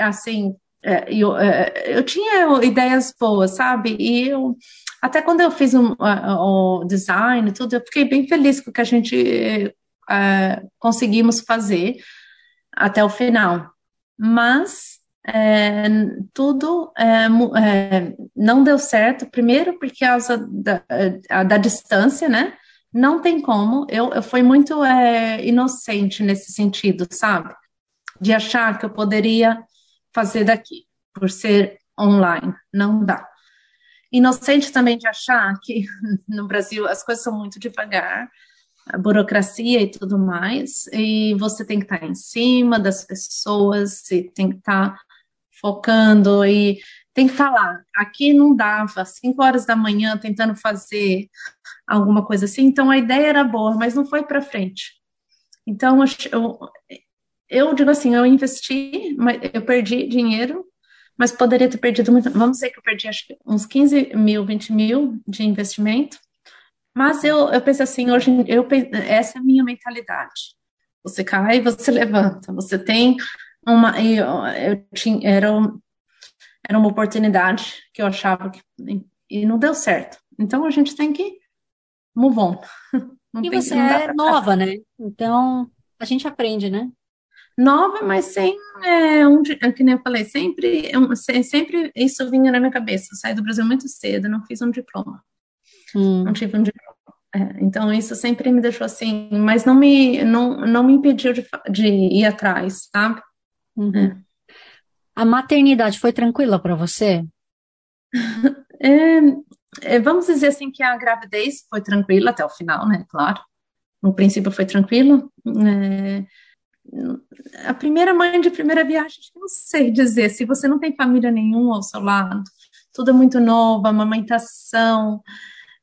S2: assim, é, eu, é, eu tinha ideias boas, sabe? E eu, até quando eu fiz o design e tudo, eu fiquei bem feliz com o que a gente uh, conseguimos fazer até o final. Mas é, tudo é, é, não deu certo, primeiro por causa da, da distância, né? Não tem como. Eu, eu fui muito é, inocente nesse sentido, sabe? De achar que eu poderia fazer daqui, por ser online. Não dá. Inocente também de achar que no Brasil as coisas são muito devagar, a burocracia e tudo mais, e você tem que estar em cima das pessoas, e tem que estar focando e tem que falar. Aqui não dava, 5 horas da manhã tentando fazer alguma coisa assim, então a ideia era boa, mas não foi para frente. Então eu, eu digo assim, eu investi, eu perdi dinheiro, mas poderia ter perdido muito. Vamos dizer que eu perdi acho uns 15 mil, 20 mil de investimento mas eu, eu penso assim, hoje eu, essa é a minha mentalidade. Você cai, você levanta. Você tem uma. Eu, eu tinha, era, era uma oportunidade que eu achava que. E não deu certo. Então a gente tem que move on.
S1: Não e você é nova, né? Então a gente aprende, né?
S2: Nova, mas sem é, um, que nem eu falei, sempre, sempre isso vinha na minha cabeça. Eu saí do Brasil muito cedo, não fiz um diploma. Hum. Não tive um diploma. É, então isso sempre me deixou assim, mas não me não, não me impediu de, de ir atrás, sabe?
S1: Uhum. É. A maternidade foi tranquila para você?
S2: É, é, vamos dizer assim que a gravidez foi tranquila até o final, né? Claro. No princípio foi tranquilo. É, a primeira mãe de primeira viagem, não sei dizer, se você não tem família nenhuma ao seu lado, tudo é muito novo, amamentação,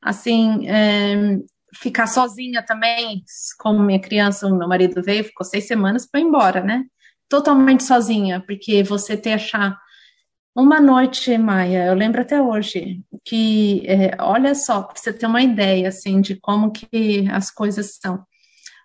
S2: assim, é, ficar sozinha também, como minha criança, meu marido veio, ficou seis semanas, foi embora, né? Totalmente sozinha, porque você ter achar uma noite, Maia, eu lembro até hoje, que, é, olha só, para você ter uma ideia, assim, de como que as coisas são.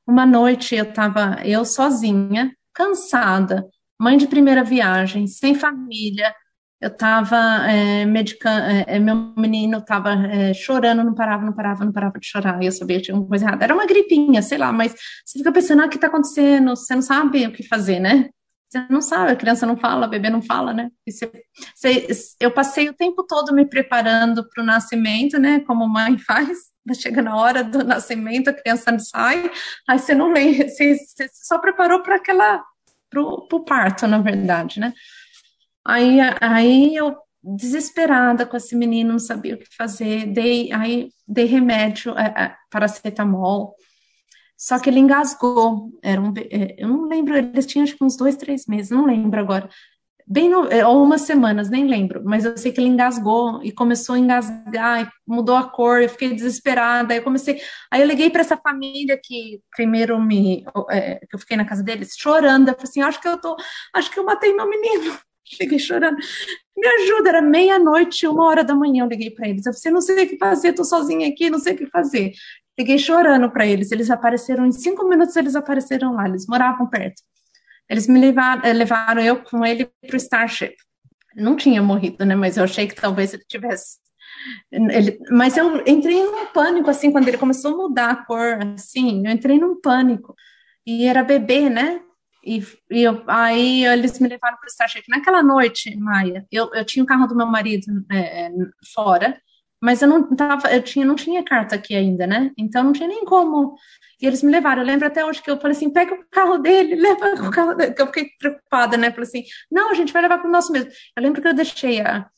S2: Uma noite eu estava, eu sozinha, cansada, mãe de primeira viagem, sem família, eu estava é, medicando, é, é, meu menino estava é, chorando, não parava, não parava, não parava de chorar, e eu sabia que tinha alguma coisa errada. Era uma gripinha, sei lá, mas você fica pensando, ah, o que está acontecendo? Você não sabe o que fazer, né? Você não sabe, a criança não fala, a bebê não fala, né? Você, você, eu passei o tempo todo me preparando para o nascimento, né? Como mãe faz. Chega na hora do nascimento, a criança sai, aí você não lembra, você, você só preparou para aquela, para o parto, na verdade, né? Aí, aí eu desesperada com esse menino, não sabia o que fazer, dei, aí dei remédio, é, é, só que ele engasgou, era um, é, eu não lembro, eles tinham acho que uns dois, três meses, não lembro agora, bem no, é, ou umas semanas, nem lembro, mas eu sei que ele engasgou e começou a engasgar, mudou a cor, eu fiquei desesperada, eu comecei, aí eu liguei para essa família que primeiro me, é, que eu fiquei na casa deles, chorando, eu falei assim, acho que eu tô, acho que eu matei meu menino, Fiquei chorando. Me ajuda, era meia-noite, uma hora da manhã. Eu liguei para eles. Eu falei, não sei o que fazer, tô sozinha aqui, não sei o que fazer. Liguei chorando para eles. Eles apareceram, em cinco minutos eles apareceram lá, eles moravam perto. Eles me levaram, eh, levaram eu com ele para o Starship. Não tinha morrido, né? Mas eu achei que talvez ele tivesse. Ele, mas eu entrei num pânico, assim, quando ele começou a mudar a cor, assim, eu entrei num pânico. E era bebê, né? E, e eu, aí eles me levaram para o Starship. Naquela noite, Maia, eu, eu tinha o carro do meu marido é, fora, mas eu não tava, eu tinha, não tinha carta aqui ainda, né? Então não tinha nem como. E eles me levaram. Eu lembro até hoje que eu falei assim: pega o carro dele, leva o carro dele. Que eu fiquei preocupada, né? Falei assim: não, a gente vai levar para o nosso mesmo. Eu lembro que eu deixei a,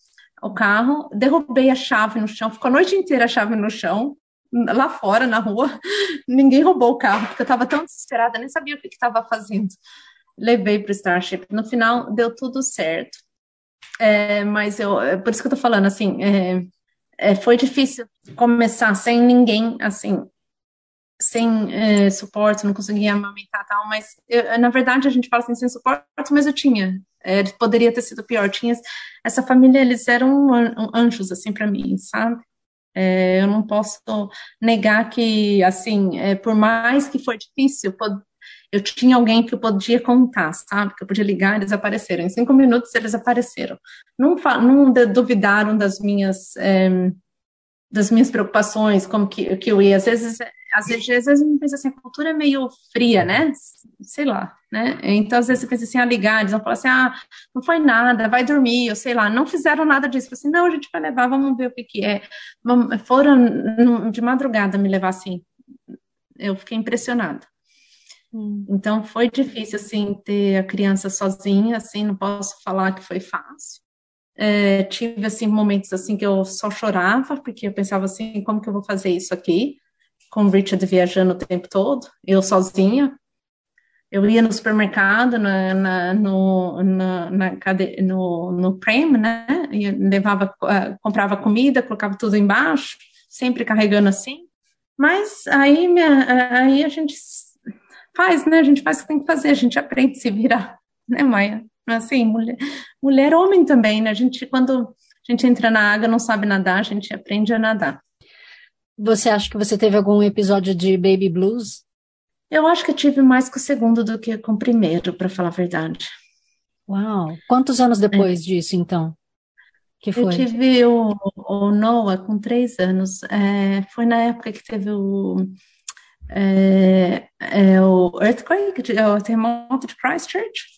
S2: o carro, derrubei a chave no chão, ficou a noite inteira a chave no chão, lá fora, na rua, ninguém roubou o carro, porque eu estava tão desesperada, nem sabia o que estava fazendo. Levei para o Starship. No final, deu tudo certo. É, mas eu, é por isso que eu tô falando, assim, é, é, foi difícil começar sem ninguém, assim, sem é, suporte, não conseguia amamentar tal, mas eu, na verdade a gente fala assim, sem suporte, mas eu tinha, é, poderia ter sido pior, tinha, essa família, eles eram anjos, assim, para mim, sabe? É, eu não posso negar que, assim, é, por mais que foi difícil, eu tinha alguém que eu podia contar, sabe? Que eu podia ligar, eles apareceram. Em cinco minutos eles apareceram. Não, não duvidaram das minhas é, das minhas preocupações, como que, que eu ia. Às vezes às vezes, às vezes eu penso assim, a cultura é meio fria, né? Sei lá, né? Então, às vezes você pensa assim, a ligar, eles vão falar assim, ah, não foi nada, vai dormir, eu sei lá, não fizeram nada disso. Eu assim, não, a gente vai levar, vamos ver o que que é. Foram de madrugada me levar assim. Eu fiquei impressionada. Hum. Então, foi difícil, assim, ter a criança sozinha, assim, não posso falar que foi fácil. É, tive, assim, momentos, assim, que eu só chorava, porque eu pensava assim, como que eu vou fazer isso aqui? com o Richard viajando o tempo todo, eu sozinha. Eu ia no supermercado, na, na no, na, na cade... no, no Prem, né? E levava, uh, comprava comida, colocava tudo embaixo, sempre carregando assim. Mas aí, minha, aí a gente faz, né? A gente faz o que tem que fazer, a gente aprende a se virar, né, Maia? Assim, mulher, mulher homem também, né? A gente, quando a gente entra na água, não sabe nadar, a gente aprende a nadar.
S1: Você acha que você teve algum episódio de baby blues?
S2: Eu acho que eu tive mais com o segundo do que com o primeiro, para falar a verdade.
S1: Uau! Quantos anos depois é. disso, então?
S2: Que foi? Eu tive o, o Noah com três anos. É, foi na época que teve o, é, é o earthquake, o terremoto de Christchurch.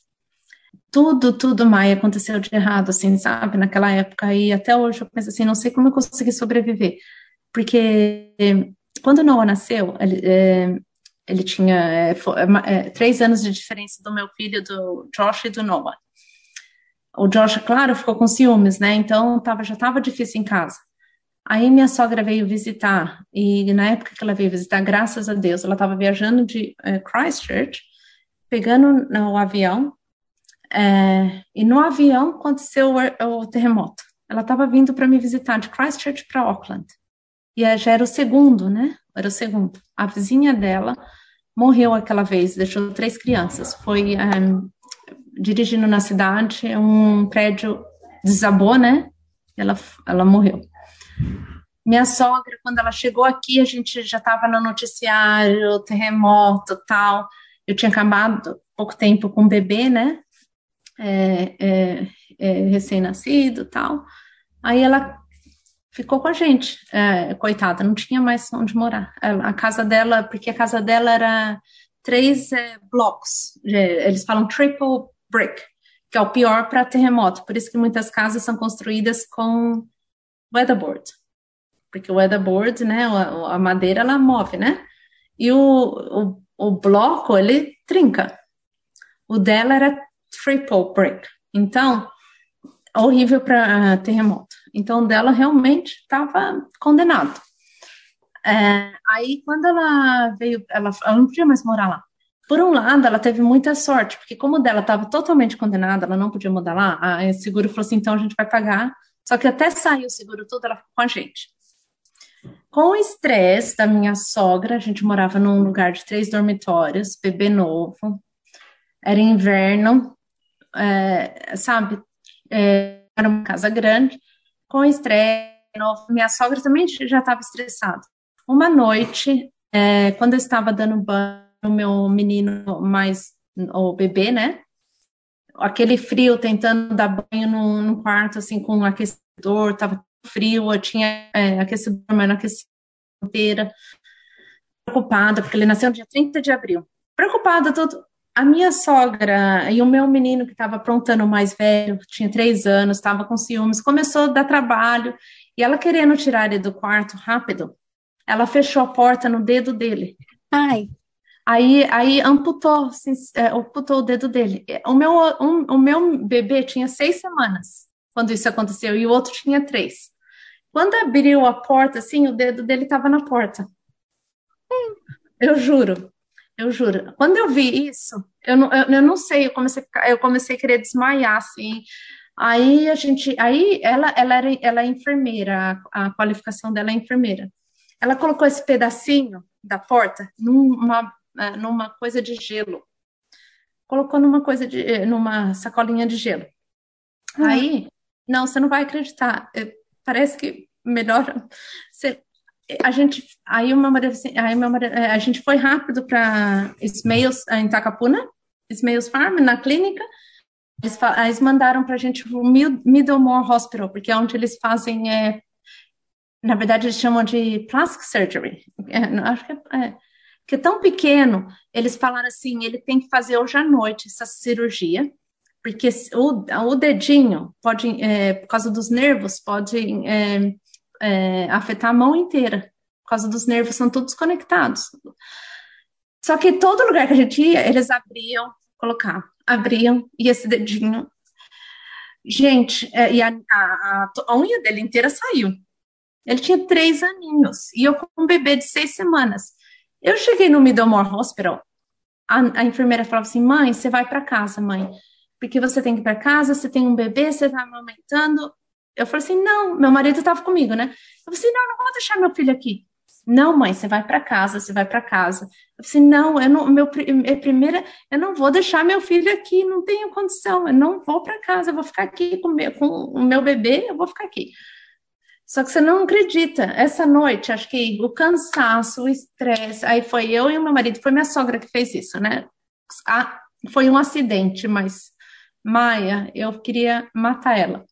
S2: Tudo, tudo, Maia, aconteceu de errado, assim, sabe? Naquela época. E até hoje eu penso assim, não sei como eu consegui sobreviver porque quando Noah nasceu, ele, é, ele tinha é, é, três anos de diferença do meu filho, do Josh e do Noah. o Josh, claro, ficou com ciúmes, né? Então tava, já estava difícil em casa. Aí minha sogra veio visitar, e na época que ela veio visitar, graças a Deus, ela estava viajando de uh, Christchurch, pegando o avião, é, e no avião aconteceu o, o terremoto. Ela estava vindo para me visitar de Christchurch para Auckland. E já era o segundo, né? Era o segundo. A vizinha dela morreu aquela vez, deixou três crianças. Foi um, dirigindo na cidade, um prédio desabou, né? Ela, ela morreu. Minha sogra, quando ela chegou aqui, a gente já estava no noticiário, terremoto, tal. Eu tinha acabado pouco tempo com um bebê, né? É, é, é, recém-nascido, tal. Aí ela ficou com a gente, é, coitada, não tinha mais onde morar. A, a, casa dela, porque a casa dela era três é, blocos, eles falam triple brick, que é o pior para terremoto. Por isso que muitas casas são construídas com weatherboard, porque o weatherboard, né, a, a madeira ela move, né? E o, o, o bloco ele trinca. O dela era triple brick, então horrível para terremoto. Então, dela realmente estava condenado. É, aí, quando ela veio, ela, ela não podia mais morar lá. Por um lado, ela teve muita sorte, porque como dela estava totalmente condenada, ela não podia mudar lá, a seguro falou assim, então a gente vai pagar. Só que até sair o seguro tudo, ela ficou com a gente. Com o estresse da minha sogra, a gente morava num lugar de três dormitórios, bebê novo, era inverno, é, sabe? É, era uma casa grande, com estresse, minha sogra também já estava estressada. Uma noite, é, quando eu estava dando banho no meu menino mais, o bebê, né? Aquele frio, tentando dar banho no, no quarto, assim, com um aquecedor, estava frio, eu tinha é, aquecedor, mas não aquecia inteira. Preocupada, porque ele nasceu no dia 30 de abril. Preocupada, todo, a minha sogra e o meu menino que estava aprontando mais velho, tinha três anos, estava com ciúmes, começou a dar trabalho e ela querendo tirar ele do quarto rápido, ela fechou a porta no dedo dele.
S1: Ai.
S2: Aí, aí amputou, assim, é, amputou o dedo dele. O meu, um, o meu bebê tinha seis semanas quando isso aconteceu e o outro tinha três. Quando abriu a porta, assim, o dedo dele estava na porta. Eu juro. Eu juro. Quando eu vi isso, eu não, eu, eu não sei, eu comecei, ficar, eu comecei a querer desmaiar, assim. Aí a gente, aí ela, ela, era, ela é enfermeira, a, a qualificação dela é enfermeira. Ela colocou esse pedacinho da porta numa, é, numa coisa de gelo. Colocou numa coisa de, numa sacolinha de gelo. Hum. Aí, não, você não vai acreditar. É, parece que melhor. Você, a gente, aí assim, aí marido, é, a gente foi rápido para Smails em Takapuna, Smails Farm, na clínica. Eles, eles mandaram para a gente o Middlemore Hospital, porque é onde eles fazem, é, na verdade, eles chamam de plastic surgery. É, acho que é, é, que é tão pequeno, eles falaram assim, ele tem que fazer hoje à noite essa cirurgia, porque o, o dedinho pode, é, por causa dos nervos, pode é, afetar a mão inteira, por causa dos nervos, são todos conectados. Só que todo lugar que a gente ia, eles abriam, colocavam, abriam, e esse dedinho. Gente, é, e a, a, a unha dele inteira saiu. Ele tinha três aninhos, e eu com um bebê de seis semanas. Eu cheguei no Middlemore Hospital, a, a enfermeira falava assim: mãe, você vai para casa, mãe, porque você tem que ir para casa, você tem um bebê, você está amamentando, eu falei assim, não, meu marido estava comigo, né? Eu falei assim, não, não vou deixar meu filho aqui. Não, mãe, você vai para casa, você vai para casa. Eu falei assim, não, eu não, meu é primeira, eu não vou deixar meu filho aqui, não tenho condição, eu não vou para casa, eu vou ficar aqui com, meu, com o meu bebê, eu vou ficar aqui. Só que você não acredita, essa noite, acho que o cansaço, o estresse, aí foi eu e o meu marido, foi minha sogra que fez isso, né? Ah, foi um acidente, mas Maia, eu queria matar ela.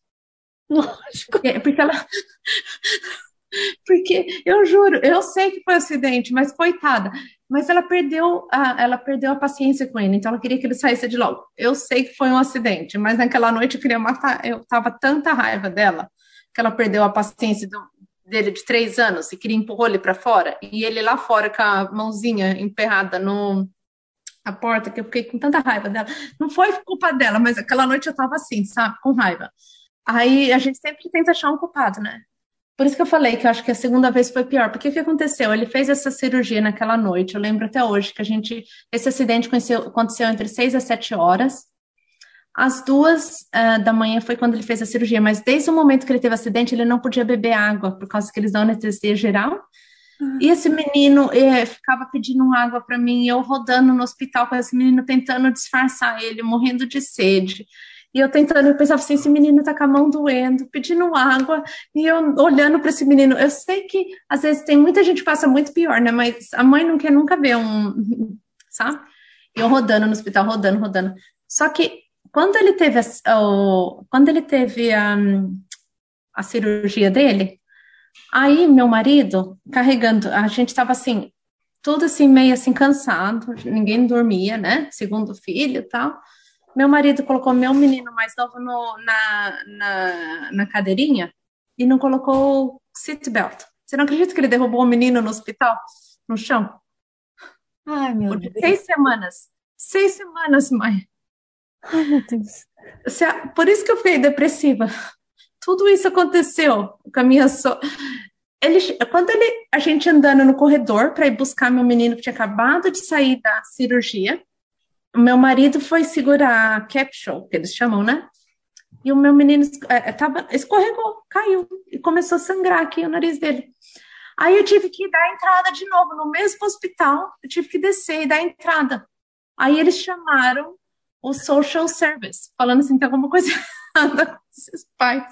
S1: Lógico.
S2: Porque ela. Porque eu juro, eu sei que foi um acidente, mas coitada. Mas ela perdeu a, ela perdeu a paciência com ele, então ela queria que ele saísse de logo. Eu sei que foi um acidente, mas naquela noite eu queria matar. Eu tava tanta raiva dela que ela perdeu a paciência do, dele de três anos e queria empurrar ele para fora. E ele lá fora com a mãozinha emperrada no, a porta que eu fiquei com tanta raiva dela. Não foi culpa dela, mas aquela noite eu tava assim, sabe, com raiva. Aí a gente sempre tenta achar um culpado, né? Por isso que eu falei que eu acho que a segunda vez foi pior. Porque o que aconteceu? Ele fez essa cirurgia naquela noite. Eu lembro até hoje que a gente. Esse acidente aconteceu, aconteceu entre 6 e 7 horas. Às duas uh, da manhã foi quando ele fez a cirurgia, mas desde o momento que ele teve acidente, ele não podia beber água, por causa que eles dão anestesia geral. Uhum. E esse menino eh, ficava pedindo água para mim, eu rodando no hospital com esse menino, tentando disfarçar ele, morrendo de sede. E eu tentando, eu pensava assim, esse menino tá com a mão doendo, pedindo água, e eu olhando para esse menino. Eu sei que às vezes tem muita gente que passa muito pior, né? Mas a mãe não quer nunca ver um, sabe? E eu rodando no hospital, rodando, rodando. Só que quando ele teve a, o, quando ele teve a, a cirurgia dele, aí meu marido carregando, a gente estava assim, tudo assim meio assim cansado, ninguém dormia, né? Segundo filho e tal. Meu marido colocou meu menino mais novo no, na, na, na cadeirinha e não colocou seatbelt. Você não acredita que ele derrubou o menino no hospital, no chão?
S1: Ai, meu Deus.
S2: Seis semanas. Seis semanas, mãe.
S1: Ai, meu Deus.
S2: Por isso que eu fiquei depressiva. Tudo isso aconteceu com a minha so... ele, quando ele, a gente andando no corredor para ir buscar meu menino que tinha acabado de sair da cirurgia, meu marido foi segurar a capsule, que eles chamam, né? E o meu menino é, é, tava, escorregou, caiu e começou a sangrar aqui o nariz dele. Aí eu tive que dar a entrada de novo no mesmo hospital, eu tive que descer e dar a entrada. Aí eles chamaram o social service, falando assim, tem alguma coisa errada com esses pais.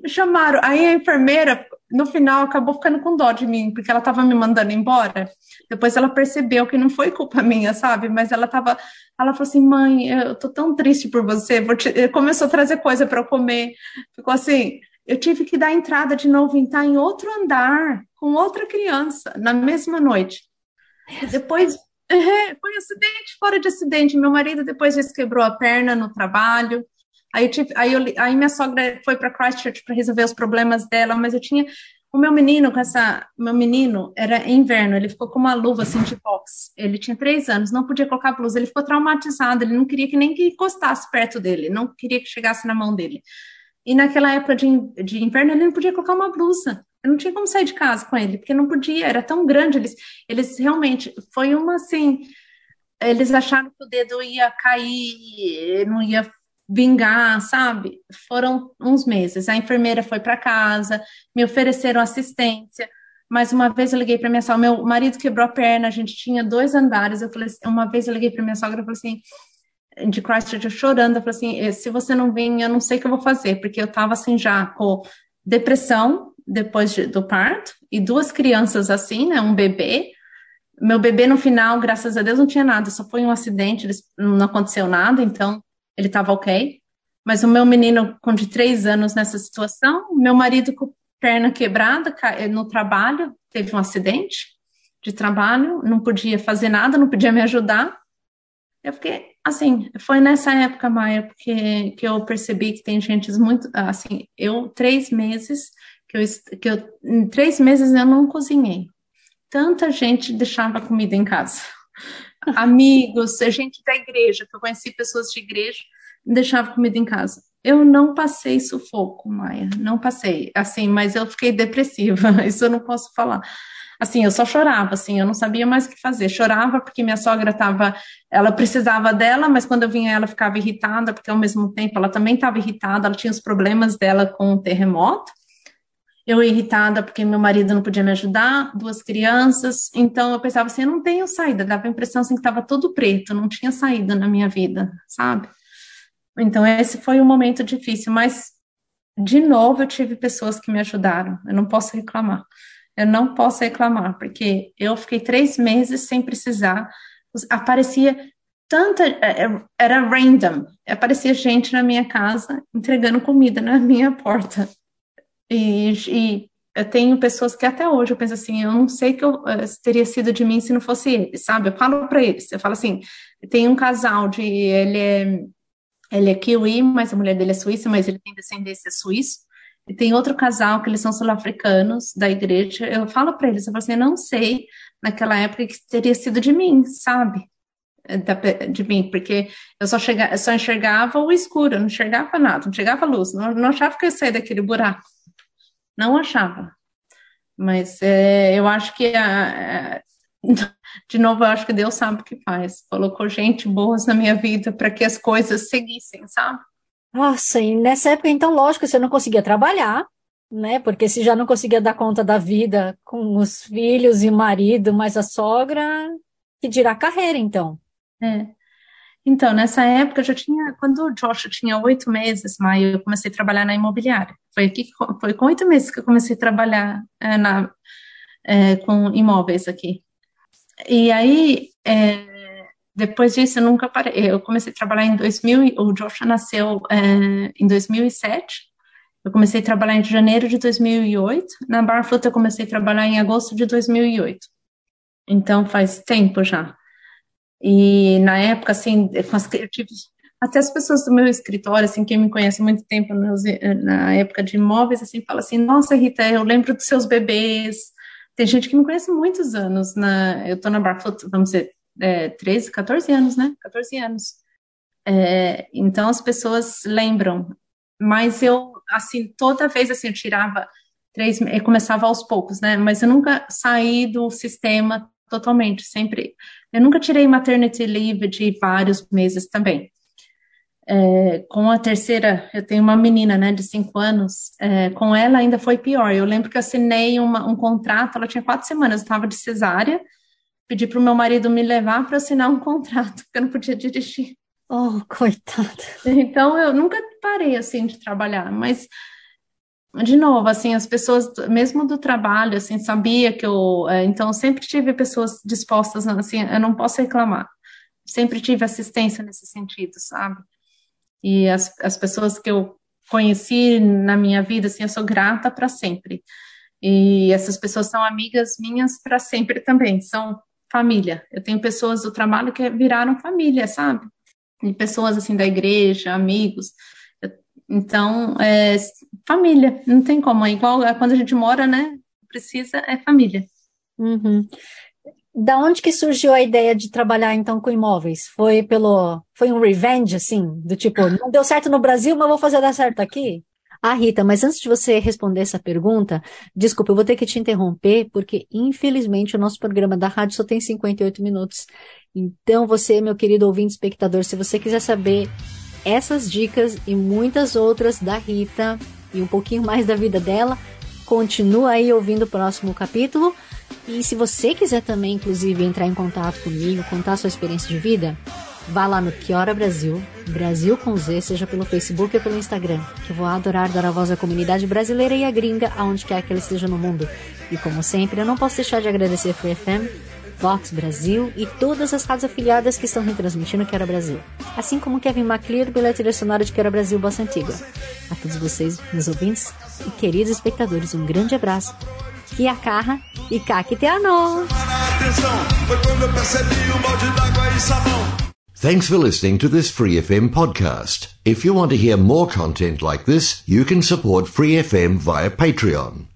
S2: Me chamaram. Aí a enfermeira, no final, acabou ficando com dó de mim, porque ela estava me mandando embora. Depois ela percebeu que não foi culpa minha, sabe? Mas ela estava. Ela falou assim: mãe, eu tô tão triste por você. Te... Começou a trazer coisa para eu comer. Ficou assim. Eu tive que dar entrada de novo, entrar em outro andar, com outra criança, na mesma noite. Depois. É, foi um acidente fora de acidente. Meu marido depois já quebrou a perna no trabalho. Aí, tive, aí, eu, aí minha sogra foi para Christchurch para resolver os problemas dela, mas eu tinha o meu menino com essa, meu menino era inverno, ele ficou com uma luva assim de box. Ele tinha três anos, não podia colocar blusa, ele ficou traumatizado, ele não queria que nem que encostasse perto dele, não queria que chegasse na mão dele. E naquela época de, de inverno ele não podia colocar uma blusa. Eu não tinha como sair de casa com ele, porque não podia, era tão grande. Eles, eles realmente, foi uma assim. Eles acharam que o dedo ia cair, não ia vingar, sabe? Foram uns meses. A enfermeira foi para casa, me ofereceram assistência. Mais uma vez eu liguei para minha sogra, meu marido quebrou a perna, a gente tinha dois andares. Eu falei, uma vez eu liguei para minha sogra e falei assim, de Christchurch, chorando, eu falei assim, eh, se você não vir, eu não sei o que eu vou fazer, porque eu estava assim já com depressão depois de, do parto e duas crianças assim, né, um bebê. Meu bebê no final, graças a Deus, não tinha nada, só foi um acidente, não aconteceu nada, então ele estava ok. Mas o meu menino com de três anos nessa situação, meu marido com perna quebrada eh, no trabalho, teve um acidente de trabalho, não podia fazer nada, não podia me ajudar. Eu fiquei, assim, foi nessa época, Maia, porque, que eu percebi que tem gente muito, assim, eu, três meses, que eu, que eu, em três meses eu não cozinhei. Tanta gente deixava comida em casa amigos, gente da igreja, que eu conheci pessoas de igreja, deixava comida em casa. Eu não passei sufoco, Maia, não passei, assim, mas eu fiquei depressiva, isso eu não posso falar. Assim, eu só chorava, assim, eu não sabia mais o que fazer. Chorava porque minha sogra estava, ela precisava dela, mas quando eu vinha ela ficava irritada, porque ao mesmo tempo ela também estava irritada, ela tinha os problemas dela com o terremoto eu irritada porque meu marido não podia me ajudar, duas crianças, então eu pensava assim, eu não tenho saída, dava a impressão assim que estava tudo preto, não tinha saída na minha vida, sabe? Então esse foi um momento difícil, mas de novo eu tive pessoas que me ajudaram, eu não posso reclamar, eu não posso reclamar, porque eu fiquei três meses sem precisar, aparecia tanta, é, é, era random, aparecia gente na minha casa entregando comida na minha porta, e, e eu tenho pessoas que até hoje eu penso assim, eu não sei que eu, uh, teria sido de mim se não fosse ele, sabe? Eu falo para eles, eu falo assim, tem um casal de, ele é, ele é kiwi, mas a mulher dele é suíça, mas ele tem descendência suíça. E tem outro casal que eles são sul-africanos da igreja. Eu falo para eles, eu falo assim, eu não sei naquela época que teria sido de mim, sabe? de mim, porque eu só, chega, só enxergava o escuro, não enxergava nada, não enxergava luz, não, não achava que eu ia sair daquele buraco. Não achava. Mas é, eu acho que, a, de novo, eu acho que Deus sabe o que faz. Colocou gente boa na minha vida para que as coisas seguissem, sabe?
S1: Nossa, e nessa época, então, lógico, você não conseguia trabalhar, né? Porque se já não conseguia dar conta da vida com os filhos e o marido, mais a sogra, que dirá carreira, então.
S2: É. Então, nessa época, eu já tinha, quando o Joshua tinha oito meses, Maio, eu comecei a trabalhar na imobiliária. Foi aqui, foi com oito meses que eu comecei a trabalhar é, na, é, com imóveis aqui. E aí, é, depois disso, eu nunca parei. Eu comecei a trabalhar em 2000, o Joshua nasceu é, em 2007. Eu comecei a trabalhar em janeiro de 2008. Na Barfoot, eu comecei a trabalhar em agosto de 2008. Então, faz tempo já. E na época, assim, eu tive até as pessoas do meu escritório, assim, quem me conhece há muito tempo na época de imóveis, assim, fala assim, nossa, Rita, eu lembro dos seus bebês. Tem gente que me conhece há muitos anos. Na, eu tô na Barfoot, vamos dizer, é, 13, 14 anos, né? 14 anos. É, então as pessoas lembram. Mas eu, assim, toda vez, assim, eu tirava três, eu começava aos poucos, né? Mas eu nunca saí do sistema totalmente, sempre. Eu nunca tirei maternity leave de vários meses também. É, com a terceira, eu tenho uma menina, né, de cinco anos, é, com ela ainda foi pior. Eu lembro que eu assinei uma, um contrato, ela tinha quatro semanas, eu estava de cesárea, pedi para o meu marido me levar para assinar um contrato, porque eu não podia dirigir.
S1: Oh, coitada.
S2: Então, eu nunca parei, assim, de trabalhar, mas de novo, assim, as pessoas, mesmo do trabalho, assim, sabia que eu, é, então, sempre tive pessoas dispostas, assim, eu não posso reclamar, sempre tive assistência nesse sentido, sabe? E as, as pessoas que eu conheci na minha vida, assim, eu sou grata para sempre. E essas pessoas são amigas minhas para sempre também, são família. Eu tenho pessoas do trabalho que viraram família, sabe? E pessoas, assim, da igreja, amigos. Então, é, família, não tem como. É igual quando a gente mora, né? Precisa, é família.
S1: Uhum. Da onde que surgiu a ideia de trabalhar então com imóveis? Foi pelo, foi um revenge assim, do tipo, não deu certo no Brasil, mas vou fazer dar certo aqui? Ah, Rita, mas antes de você responder essa pergunta, desculpa, eu vou ter que te interromper, porque infelizmente o nosso programa da rádio só tem 58 minutos. Então, você, meu querido ouvinte espectador, se você quiser saber essas dicas e muitas outras da Rita e um pouquinho mais da vida dela, continua aí ouvindo o próximo capítulo. E se você quiser também, inclusive, entrar em contato comigo, contar sua experiência de vida, vá lá no Kiora Brasil, Brasil com Z, seja pelo Facebook ou pelo Instagram, que eu vou adorar dar a voz à comunidade brasileira e à gringa, aonde quer que ela esteja no mundo. E como sempre, eu não posso deixar de agradecer a Free FM, Vox Brasil e todas as rádios afiliadas que estão retransmitindo Quero Brasil, assim como Kevin MacLeod pela trilha sonora de Quero Brasil Bossa Antiga. A todos vocês, meus ouvintes e queridos espectadores, um grande abraço. Que a carra e te
S3: Thanks for listening to this Free FM podcast. If you want to hear more content like this, you can support Free FM via Patreon.